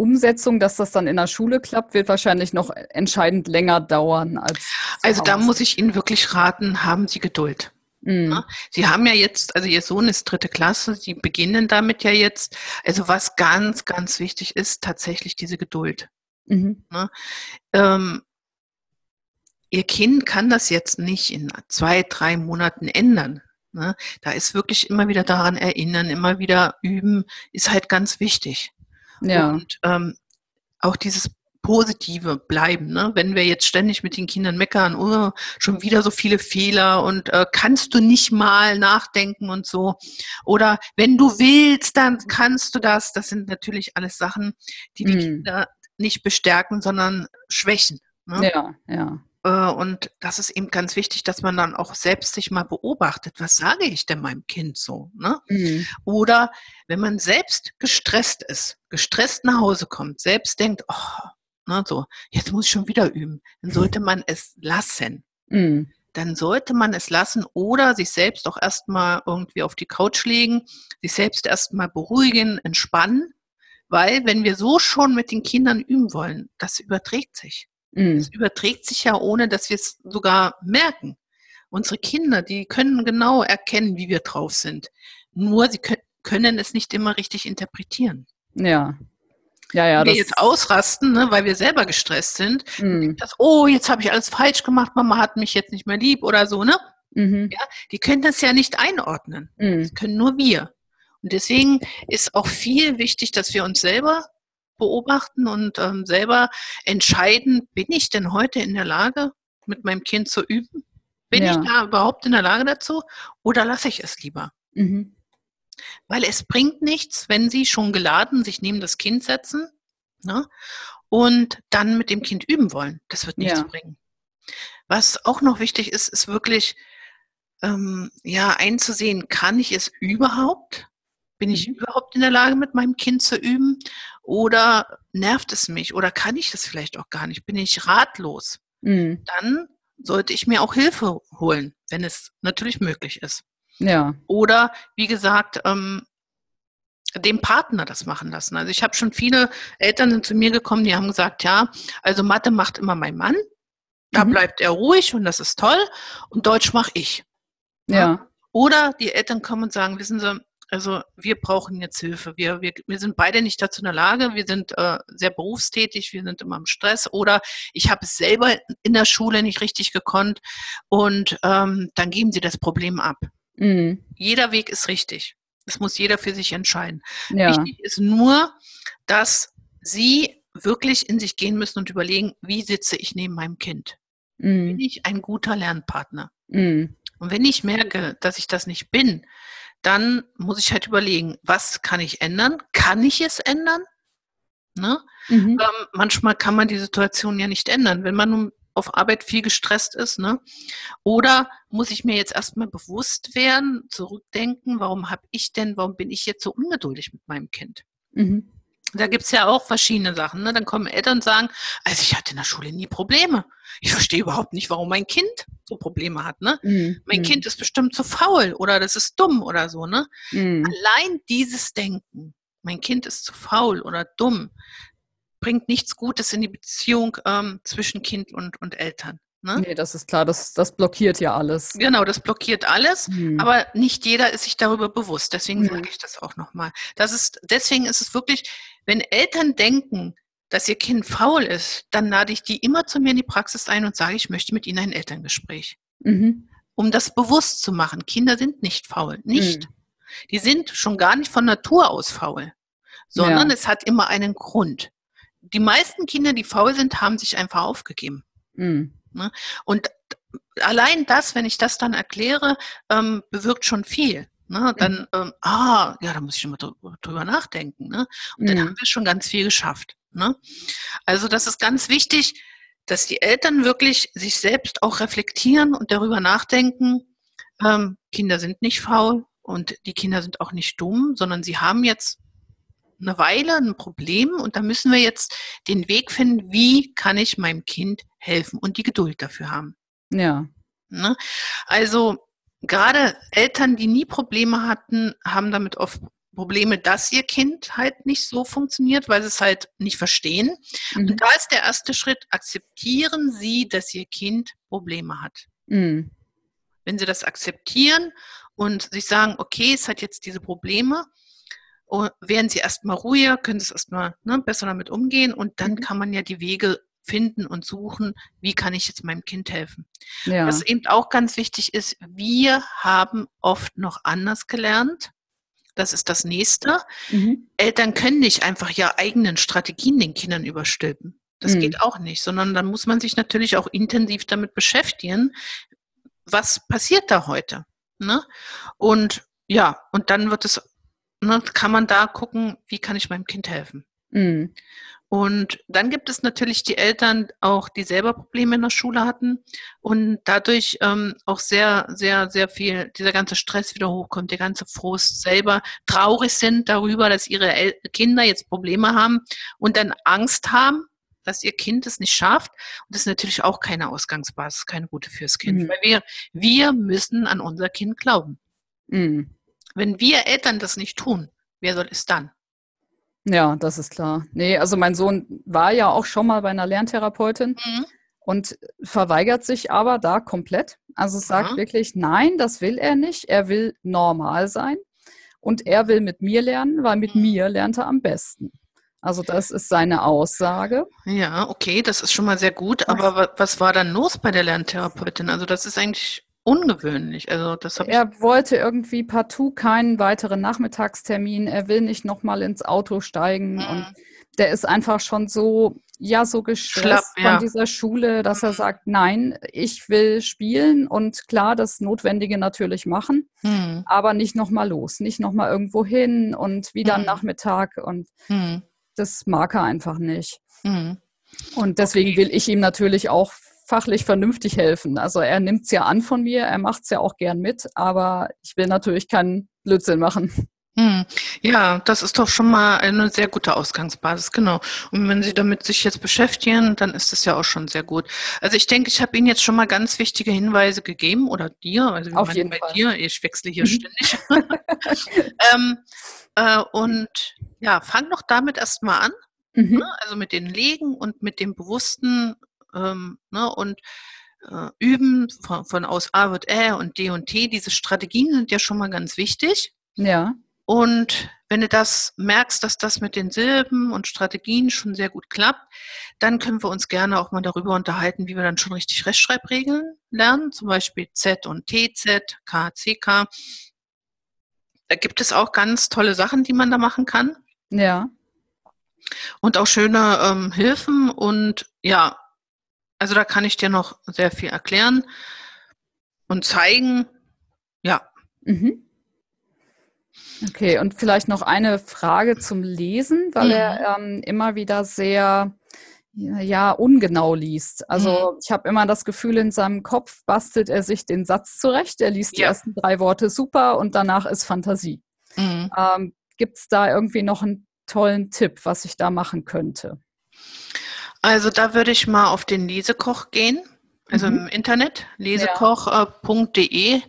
Umsetzung, dass das dann in der Schule klappt, wird wahrscheinlich noch entscheidend länger dauern als. Also da muss ich Ihnen wirklich raten, haben Sie Geduld. Mhm. Sie haben ja jetzt, also Ihr Sohn ist dritte Klasse, Sie beginnen damit ja jetzt. Also was ganz, ganz wichtig ist, tatsächlich diese Geduld. Mhm. Ne? Ähm, Ihr Kind kann das jetzt nicht in zwei, drei Monaten ändern. Ne? Da ist wirklich immer wieder daran erinnern, immer wieder üben, ist halt ganz wichtig. Ja. Und ähm, auch dieses positive bleiben. Ne? Wenn wir jetzt ständig mit den Kindern meckern, oh, schon wieder so viele Fehler und äh, kannst du nicht mal nachdenken und so. Oder wenn du willst, dann kannst du das. Das sind natürlich alles Sachen, die die mm. Kinder nicht bestärken, sondern schwächen. Ne? Ja, ja. Äh, und das ist eben ganz wichtig, dass man dann auch selbst sich mal beobachtet, was sage ich denn meinem Kind so? Ne? Mhm. Oder wenn man selbst gestresst ist, gestresst nach Hause kommt, selbst denkt, oh, ne, so, jetzt muss ich schon wieder üben, dann sollte man es lassen. Mhm. Dann sollte man es lassen oder sich selbst auch erstmal irgendwie auf die Couch legen, sich selbst erstmal beruhigen, entspannen, weil wenn wir so schon mit den Kindern üben wollen, das überträgt sich. Mhm. Es überträgt sich ja, ohne dass wir es sogar merken. Unsere Kinder, die können genau erkennen, wie wir drauf sind. Nur sie können es nicht immer richtig interpretieren. Ja. Ja, ja, Wenn wir jetzt ausrasten, ne, weil wir selber gestresst sind, mhm. das, oh, jetzt habe ich alles falsch gemacht, Mama hat mich jetzt nicht mehr lieb oder so, ne? Mhm. Ja, die können das ja nicht einordnen. Mhm. Das können nur wir. Und deswegen ist auch viel wichtig, dass wir uns selber beobachten und ähm, selber entscheiden, bin ich denn heute in der Lage, mit meinem Kind zu üben? Bin ja. ich da überhaupt in der Lage dazu oder lasse ich es lieber? Mhm. Weil es bringt nichts, wenn Sie schon geladen sich neben das Kind setzen ne, und dann mit dem Kind üben wollen. Das wird nichts ja. bringen. Was auch noch wichtig ist, ist wirklich ähm, ja einzusehen, kann ich es überhaupt? Bin ich mhm. überhaupt in der Lage, mit meinem Kind zu üben? Oder nervt es mich? Oder kann ich das vielleicht auch gar nicht? Bin ich ratlos? Mhm. Dann sollte ich mir auch Hilfe holen, wenn es natürlich möglich ist. Ja. Oder wie gesagt, ähm, dem Partner das machen lassen. Also ich habe schon viele Eltern sind zu mir gekommen, die haben gesagt, ja, also Mathe macht immer mein Mann, da mhm. bleibt er ruhig und das ist toll und Deutsch mache ich. Ja. ja. Oder die Eltern kommen und sagen, wissen Sie, also wir brauchen jetzt Hilfe. Wir, wir, wir sind beide nicht dazu in der Lage. Wir sind äh, sehr berufstätig, wir sind immer im Stress. Oder ich habe es selber in der Schule nicht richtig gekonnt. Und ähm, dann geben sie das Problem ab. Mhm. Jeder Weg ist richtig. Das muss jeder für sich entscheiden. Ja. Wichtig ist nur, dass sie wirklich in sich gehen müssen und überlegen, wie sitze ich neben meinem Kind? Mhm. Bin ich ein guter Lernpartner? Mhm. Und wenn ich merke, dass ich das nicht bin, dann muss ich halt überlegen, was kann ich ändern? Kann ich es ändern? Ne? Mhm. Ähm, manchmal kann man die Situation ja nicht ändern, wenn man nun auf Arbeit viel gestresst ist. Ne? Oder muss ich mir jetzt erstmal bewusst werden, zurückdenken, warum habe ich denn, warum bin ich jetzt so ungeduldig mit meinem Kind? Mhm. Da gibt's ja auch verschiedene Sachen. Ne? Dann kommen Eltern und sagen, also ich hatte in der Schule nie Probleme. Ich verstehe überhaupt nicht, warum mein Kind so Probleme hat. Ne? Mhm. Mein mhm. Kind ist bestimmt zu faul oder das ist dumm oder so. Ne? Mhm. Allein dieses Denken, mein Kind ist zu faul oder dumm, bringt nichts Gutes in die Beziehung ähm, zwischen Kind und, und Eltern. Ne? Nee, das ist klar, das, das blockiert ja alles. Genau, das blockiert alles, hm. aber nicht jeder ist sich darüber bewusst. Deswegen hm. sage ich das auch nochmal. Das ist, deswegen ist es wirklich, wenn Eltern denken, dass ihr Kind faul ist, dann lade ich die immer zu mir in die Praxis ein und sage, ich möchte mit ihnen ein Elterngespräch. Mhm. Um das bewusst zu machen. Kinder sind nicht faul. Nicht. Mhm. Die sind schon gar nicht von Natur aus faul, sondern ja. es hat immer einen Grund. Die meisten Kinder, die faul sind, haben sich einfach aufgegeben. Mhm. Ne? Und allein das, wenn ich das dann erkläre, ähm, bewirkt schon viel. Ne? Dann, ähm, ah, ja, da muss ich schon mal drüber nachdenken. Ne? Und dann haben wir schon ganz viel geschafft. Ne? Also das ist ganz wichtig, dass die Eltern wirklich sich selbst auch reflektieren und darüber nachdenken, ähm, Kinder sind nicht faul und die Kinder sind auch nicht dumm, sondern sie haben jetzt eine Weile ein Problem und da müssen wir jetzt den Weg finden, wie kann ich meinem Kind helfen und die Geduld dafür haben. Ja. Ne? Also gerade Eltern, die nie Probleme hatten, haben damit oft Probleme, dass ihr Kind halt nicht so funktioniert, weil sie es halt nicht verstehen. Mhm. Und da ist der erste Schritt, akzeptieren Sie, dass Ihr Kind Probleme hat. Mhm. Wenn Sie das akzeptieren und sich sagen, okay, es hat jetzt diese Probleme, oh, werden Sie erstmal ruhiger, können Sie es erstmal ne, besser damit umgehen und dann mhm. kann man ja die Wege finden und suchen, wie kann ich jetzt meinem Kind helfen. Ja. Was eben auch ganz wichtig ist, wir haben oft noch anders gelernt. Das ist das Nächste. Mhm. Eltern können nicht einfach ihre eigenen Strategien den Kindern überstülpen. Das mhm. geht auch nicht, sondern dann muss man sich natürlich auch intensiv damit beschäftigen, was passiert da heute. Ne? Und ja, und dann wird es, ne, kann man da gucken, wie kann ich meinem Kind helfen. Mhm. Und dann gibt es natürlich die Eltern auch, die selber Probleme in der Schule hatten und dadurch ähm, auch sehr, sehr, sehr viel, dieser ganze Stress wieder hochkommt, der ganze Frust selber traurig sind darüber, dass ihre El Kinder jetzt Probleme haben und dann Angst haben, dass ihr Kind es nicht schafft. Und das ist natürlich auch keine Ausgangsbasis, keine gute fürs Kind, mhm. weil wir, wir müssen an unser Kind glauben. Mhm. Wenn wir Eltern das nicht tun, wer soll es dann? Ja, das ist klar. Nee, also mein Sohn war ja auch schon mal bei einer Lerntherapeutin mhm. und verweigert sich aber da komplett. Also sagt mhm. wirklich, nein, das will er nicht. Er will normal sein und er will mit mir lernen, weil mit mhm. mir lernt er am besten. Also das ist seine Aussage. Ja, okay, das ist schon mal sehr gut. Aber was war dann los bei der Lerntherapeutin? Also das ist eigentlich ungewöhnlich. Also das er wollte irgendwie partout keinen weiteren Nachmittagstermin. Er will nicht nochmal ins Auto steigen mhm. und der ist einfach schon so, ja, so gestresst Schlapp, ja. von dieser Schule, dass mhm. er sagt, nein, ich will spielen und klar das Notwendige natürlich machen, mhm. aber nicht nochmal los, nicht nochmal irgendwo hin und wieder mhm. Nachmittag und mhm. das mag er einfach nicht. Mhm. Und deswegen okay. will ich ihm natürlich auch fachlich vernünftig helfen. Also er nimmt es ja an von mir, er macht es ja auch gern mit, aber ich will natürlich keinen Blödsinn machen. Hm. Ja, das ist doch schon mal eine sehr gute Ausgangsbasis, genau. Und wenn Sie damit sich jetzt beschäftigen, dann ist das ja auch schon sehr gut. Also ich denke, ich habe Ihnen jetzt schon mal ganz wichtige Hinweise gegeben oder dir, also Auf jeden bei Fall. dir, ich wechsle hier mhm. ständig. ähm, äh, und ja, fang doch damit erstmal an. Mhm. Ne? Also mit den Legen und mit dem bewussten ähm, ne, und äh, üben, von, von aus A wird Ä und D und T. Diese Strategien sind ja schon mal ganz wichtig. Ja. Und wenn du das merkst, dass das mit den Silben und Strategien schon sehr gut klappt, dann können wir uns gerne auch mal darüber unterhalten, wie wir dann schon richtig Rechtschreibregeln lernen, zum Beispiel Z und TZ, K, CK. Da gibt es auch ganz tolle Sachen, die man da machen kann. Ja. Und auch schöne ähm, Hilfen und ja, also da kann ich dir noch sehr viel erklären und zeigen. Ja. Mhm. Okay, und vielleicht noch eine Frage zum Lesen, weil mhm. er ähm, immer wieder sehr ja, ungenau liest. Also mhm. ich habe immer das Gefühl, in seinem Kopf bastelt er sich den Satz zurecht. Er liest ja. die ersten drei Worte super und danach ist Fantasie. Mhm. Ähm, Gibt es da irgendwie noch einen tollen Tipp, was ich da machen könnte? Also da würde ich mal auf den Lesekoch gehen, also mhm. im Internet, lesekoch.de.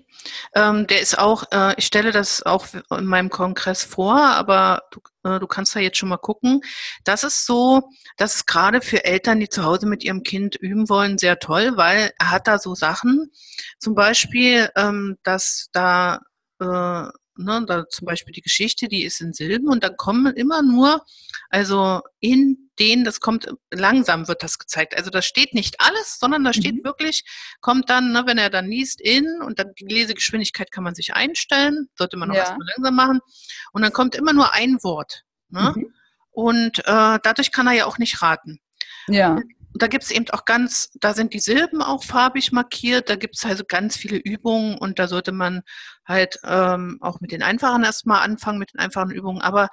Ähm, der ist auch, äh, ich stelle das auch in meinem Kongress vor, aber du, äh, du kannst da jetzt schon mal gucken. Das ist so, das ist gerade für Eltern, die zu Hause mit ihrem Kind üben wollen, sehr toll, weil er hat da so Sachen, zum Beispiel, ähm, dass da äh, ne, da zum Beispiel die Geschichte, die ist in Silben und dann kommen immer nur, also in denen, das kommt, langsam wird das gezeigt. Also da steht nicht alles, sondern da steht mhm. wirklich, kommt dann, ne, wenn er dann liest, in und dann die Lesegeschwindigkeit kann man sich einstellen, sollte man auch ja. erstmal langsam machen. Und dann kommt immer nur ein Wort. Ne? Mhm. Und äh, dadurch kann er ja auch nicht raten. Ja. Und da gibt es eben auch ganz, da sind die Silben auch farbig markiert, da gibt es also ganz viele Übungen und da sollte man halt ähm, auch mit den einfachen erstmal anfangen, mit den einfachen Übungen. Aber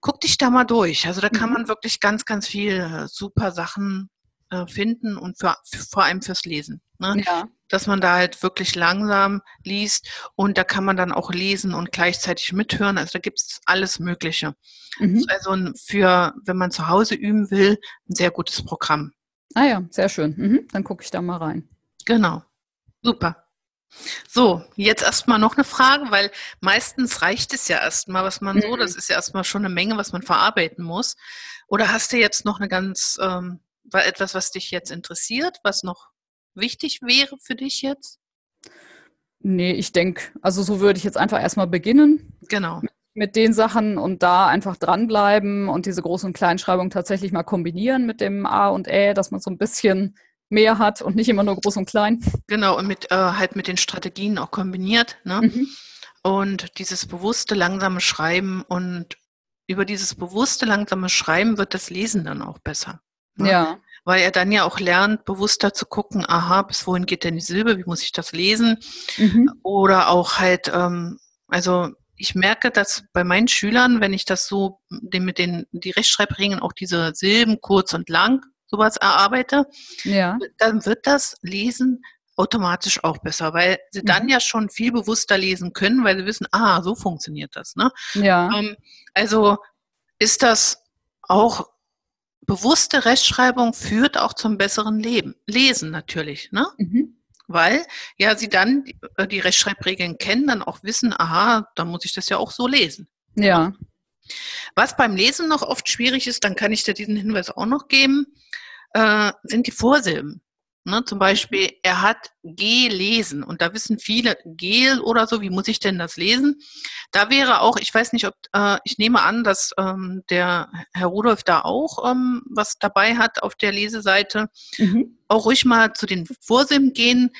guck dich da mal durch. Also da kann mhm. man wirklich ganz, ganz viel äh, super Sachen äh, finden und für, vor allem fürs Lesen. Ne? Ja. dass man da halt wirklich langsam liest und da kann man dann auch lesen und gleichzeitig mithören. Also da gibt es alles Mögliche. Mhm. Also für, wenn man zu Hause üben will, ein sehr gutes Programm. Ah ja, sehr schön. Mhm. Dann gucke ich da mal rein. Genau. Super. So, jetzt erstmal noch eine Frage, weil meistens reicht es ja erstmal, was man mhm. so, das ist ja erstmal schon eine Menge, was man verarbeiten muss. Oder hast du jetzt noch eine ganz, ähm, etwas, was dich jetzt interessiert, was noch wichtig wäre für dich jetzt? Nee, ich denke, also so würde ich jetzt einfach erstmal beginnen. Genau. Mit, mit den Sachen und da einfach dranbleiben und diese Groß- und Kleinschreibung tatsächlich mal kombinieren mit dem A und Ä, dass man so ein bisschen mehr hat und nicht immer nur groß und klein. Genau, und mit, äh, halt mit den Strategien auch kombiniert. Ne? Mhm. Und dieses bewusste, langsame Schreiben und über dieses bewusste, langsame Schreiben wird das Lesen dann auch besser. Ne? Ja weil er dann ja auch lernt, bewusster zu gucken, aha, bis wohin geht denn die Silbe, wie muss ich das lesen? Mhm. Oder auch halt, ähm, also ich merke, dass bei meinen Schülern, wenn ich das so mit den die Rechtschreibregeln auch diese Silben kurz und lang sowas erarbeite, ja. dann wird das Lesen automatisch auch besser, weil sie mhm. dann ja schon viel bewusster lesen können, weil sie wissen, ah, so funktioniert das. Ne? Ja. Ähm, also ist das auch bewusste Rechtschreibung führt auch zum besseren Leben. Lesen natürlich, ne? Mhm. Weil ja sie dann die, äh, die Rechtschreibregeln kennen, dann auch wissen, aha, dann muss ich das ja auch so lesen. Ja. Was beim Lesen noch oft schwierig ist, dann kann ich dir diesen Hinweis auch noch geben, äh, sind die Vorsilben. Ne, zum Beispiel, er hat gelesen und da wissen viele Gel oder so, wie muss ich denn das lesen? Da wäre auch, ich weiß nicht, ob, äh, ich nehme an, dass ähm, der Herr Rudolf da auch ähm, was dabei hat auf der Leseseite. Mhm. Auch ruhig mal zu den Vorsilben gehen,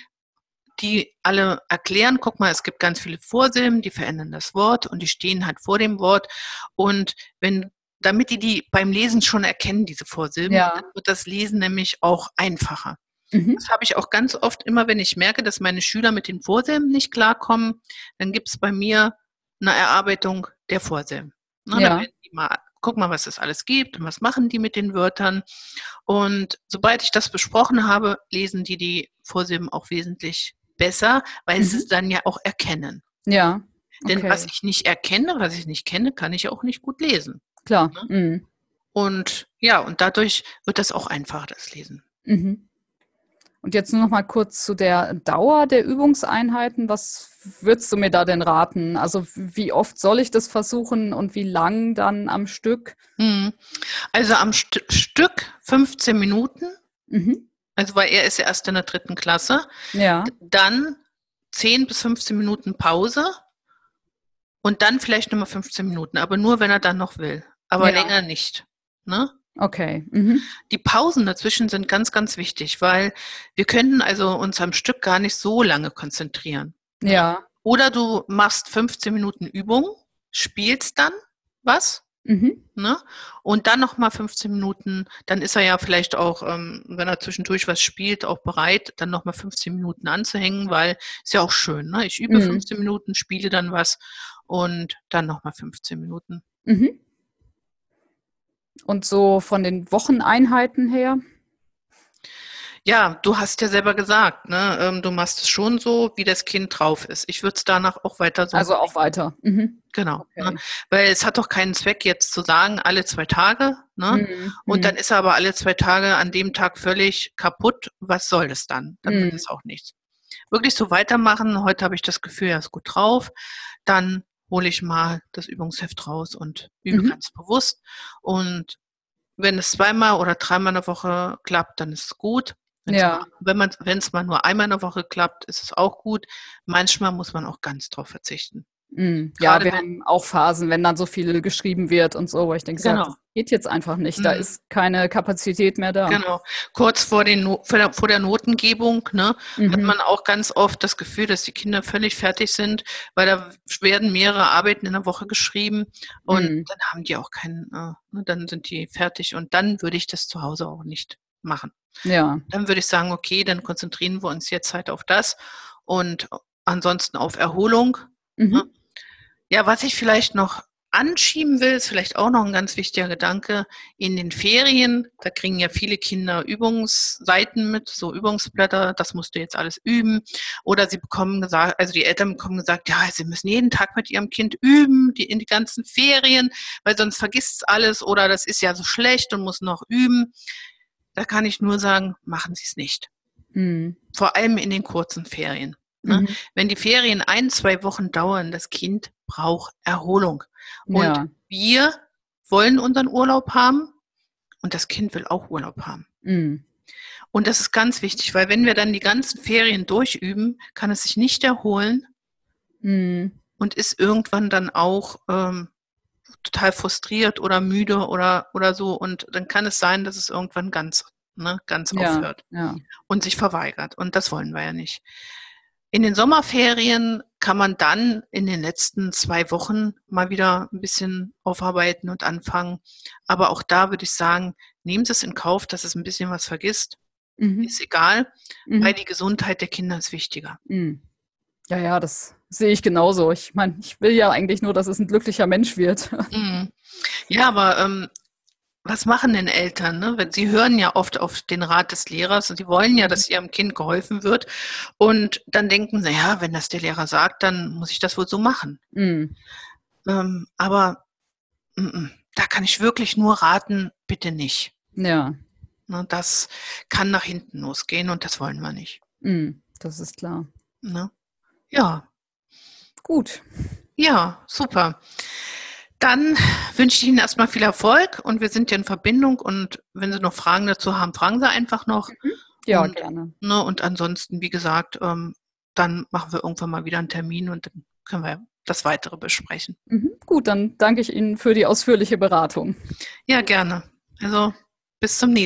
die alle erklären, guck mal, es gibt ganz viele Vorsilben, die verändern das Wort und die stehen halt vor dem Wort. Und wenn damit die die beim Lesen schon erkennen, diese Vorsilben, ja. dann wird das Lesen nämlich auch einfacher. Mhm. Das habe ich auch ganz oft immer, wenn ich merke, dass meine Schüler mit den Vorsilben nicht klarkommen, dann gibt es bei mir eine Erarbeitung der Vorsilben. Ne, ja. mal, guck mal, was es alles gibt und was machen die mit den Wörtern. Und sobald ich das besprochen habe, lesen die die Vorsilben auch wesentlich besser, weil mhm. sie es dann ja auch erkennen. Ja. Okay. Denn was ich nicht erkenne, was ich nicht kenne, kann ich auch nicht gut lesen. Klar. Ne? Mhm. Und ja, und dadurch wird das auch einfacher, das Lesen. Mhm. Und jetzt nur noch mal kurz zu der Dauer der Übungseinheiten. Was würdest du mir da denn raten? Also wie oft soll ich das versuchen und wie lang dann am Stück? Mhm. Also am St Stück 15 Minuten. Mhm. Also weil er ist ja erst in der dritten Klasse. Ja. Dann 10 bis 15 Minuten Pause und dann vielleicht nochmal 15 Minuten, aber nur, wenn er dann noch will. Aber ja. länger nicht. Ne? Okay. Mhm. Die Pausen dazwischen sind ganz, ganz wichtig, weil wir können also uns am Stück gar nicht so lange konzentrieren. Ja. Oder du machst 15 Minuten Übung, spielst dann was Mhm. Ne? Und dann nochmal 15 Minuten, dann ist er ja vielleicht auch, ähm, wenn er zwischendurch was spielt, auch bereit, dann nochmal 15 Minuten anzuhängen, weil ist ja auch schön. Ne? Ich übe mhm. 15 Minuten, spiele dann was und dann nochmal 15 Minuten. Mhm. Und so von den Wocheneinheiten her? Ja, du hast ja selber gesagt, ne, ähm, du machst es schon so, wie das Kind drauf ist. Ich würde es danach auch weiter so. Also auch weiter. Mhm. Genau. Okay. Ne? Weil es hat doch keinen Zweck, jetzt zu sagen, alle zwei Tage. Ne? Mhm. Und dann ist er aber alle zwei Tage an dem Tag völlig kaputt. Was soll das dann? Dann mhm. wird es auch nichts. Wirklich so weitermachen. Heute habe ich das Gefühl, er ist gut drauf. Dann hole ich mal das Übungsheft raus und übe mhm. ganz bewusst. Und wenn es zweimal oder dreimal in der Woche klappt, dann ist es gut. Wenn's ja. mal, wenn man, wenn es mal nur einmal in der Woche klappt, ist es auch gut. Manchmal muss man auch ganz drauf verzichten. Mhm. Ja, wir haben auch Phasen, wenn dann so viel geschrieben wird und so, wo ich denke, genau. das geht jetzt einfach nicht. Mhm. Da ist keine Kapazität mehr da. Genau. Kurz vor, den no vor, der, Notengebung ne, mhm. hat man auch ganz oft das Gefühl, dass die Kinder völlig fertig sind, weil da werden mehrere Arbeiten in der Woche geschrieben und mhm. dann haben die auch keinen, äh, ne, dann sind die fertig und dann würde ich das zu Hause auch nicht machen. Ja. Dann würde ich sagen, okay, dann konzentrieren wir uns jetzt halt auf das und ansonsten auf Erholung. Mhm. Ja, was ich vielleicht noch anschieben will, ist vielleicht auch noch ein ganz wichtiger Gedanke. In den Ferien, da kriegen ja viele Kinder Übungsseiten mit, so Übungsblätter, das musst du jetzt alles üben. Oder sie bekommen gesagt, also die Eltern bekommen gesagt, ja, sie müssen jeden Tag mit ihrem Kind üben, die in die ganzen Ferien, weil sonst vergisst es alles oder das ist ja so schlecht und muss noch üben. Da kann ich nur sagen, machen Sie es nicht. Mhm. Vor allem in den kurzen Ferien. Ne? Mhm. Wenn die Ferien ein, zwei Wochen dauern, das Kind braucht Erholung. Und ja. wir wollen unseren Urlaub haben und das Kind will auch Urlaub haben. Mhm. Und das ist ganz wichtig, weil wenn wir dann die ganzen Ferien durchüben, kann es sich nicht erholen mhm. und ist irgendwann dann auch ähm, total frustriert oder müde oder, oder so. Und dann kann es sein, dass es irgendwann ganz, ne, ganz ja, aufhört ja. und sich verweigert. Und das wollen wir ja nicht. In den Sommerferien kann man dann in den letzten zwei Wochen mal wieder ein bisschen aufarbeiten und anfangen. Aber auch da würde ich sagen, nehmen Sie es in Kauf, dass es ein bisschen was vergisst. Mhm. Ist egal, mhm. weil die Gesundheit der Kinder ist wichtiger. Mhm. Ja, ja, das sehe ich genauso. Ich meine, ich will ja eigentlich nur, dass es ein glücklicher Mensch wird. Mhm. Ja, aber ähm, was machen denn Eltern? Ne? Sie hören ja oft auf den Rat des Lehrers und sie wollen ja, dass mhm. ihrem Kind geholfen wird. Und dann denken sie, ja, wenn das der Lehrer sagt, dann muss ich das wohl so machen. Mhm. Ähm, aber m -m, da kann ich wirklich nur raten, bitte nicht. Ja. Ne, das kann nach hinten losgehen und das wollen wir nicht. Mhm, das ist klar. Ne? Ja. Gut. Ja, super. Dann wünsche ich Ihnen erstmal viel Erfolg und wir sind ja in Verbindung und wenn Sie noch Fragen dazu haben, fragen Sie einfach noch. Mhm. Ja, und, gerne. Ne, und ansonsten, wie gesagt, ähm, dann machen wir irgendwann mal wieder einen Termin und dann können wir das Weitere besprechen. Mhm. Gut, dann danke ich Ihnen für die ausführliche Beratung. Ja, gerne. Also bis zum nächsten Mal.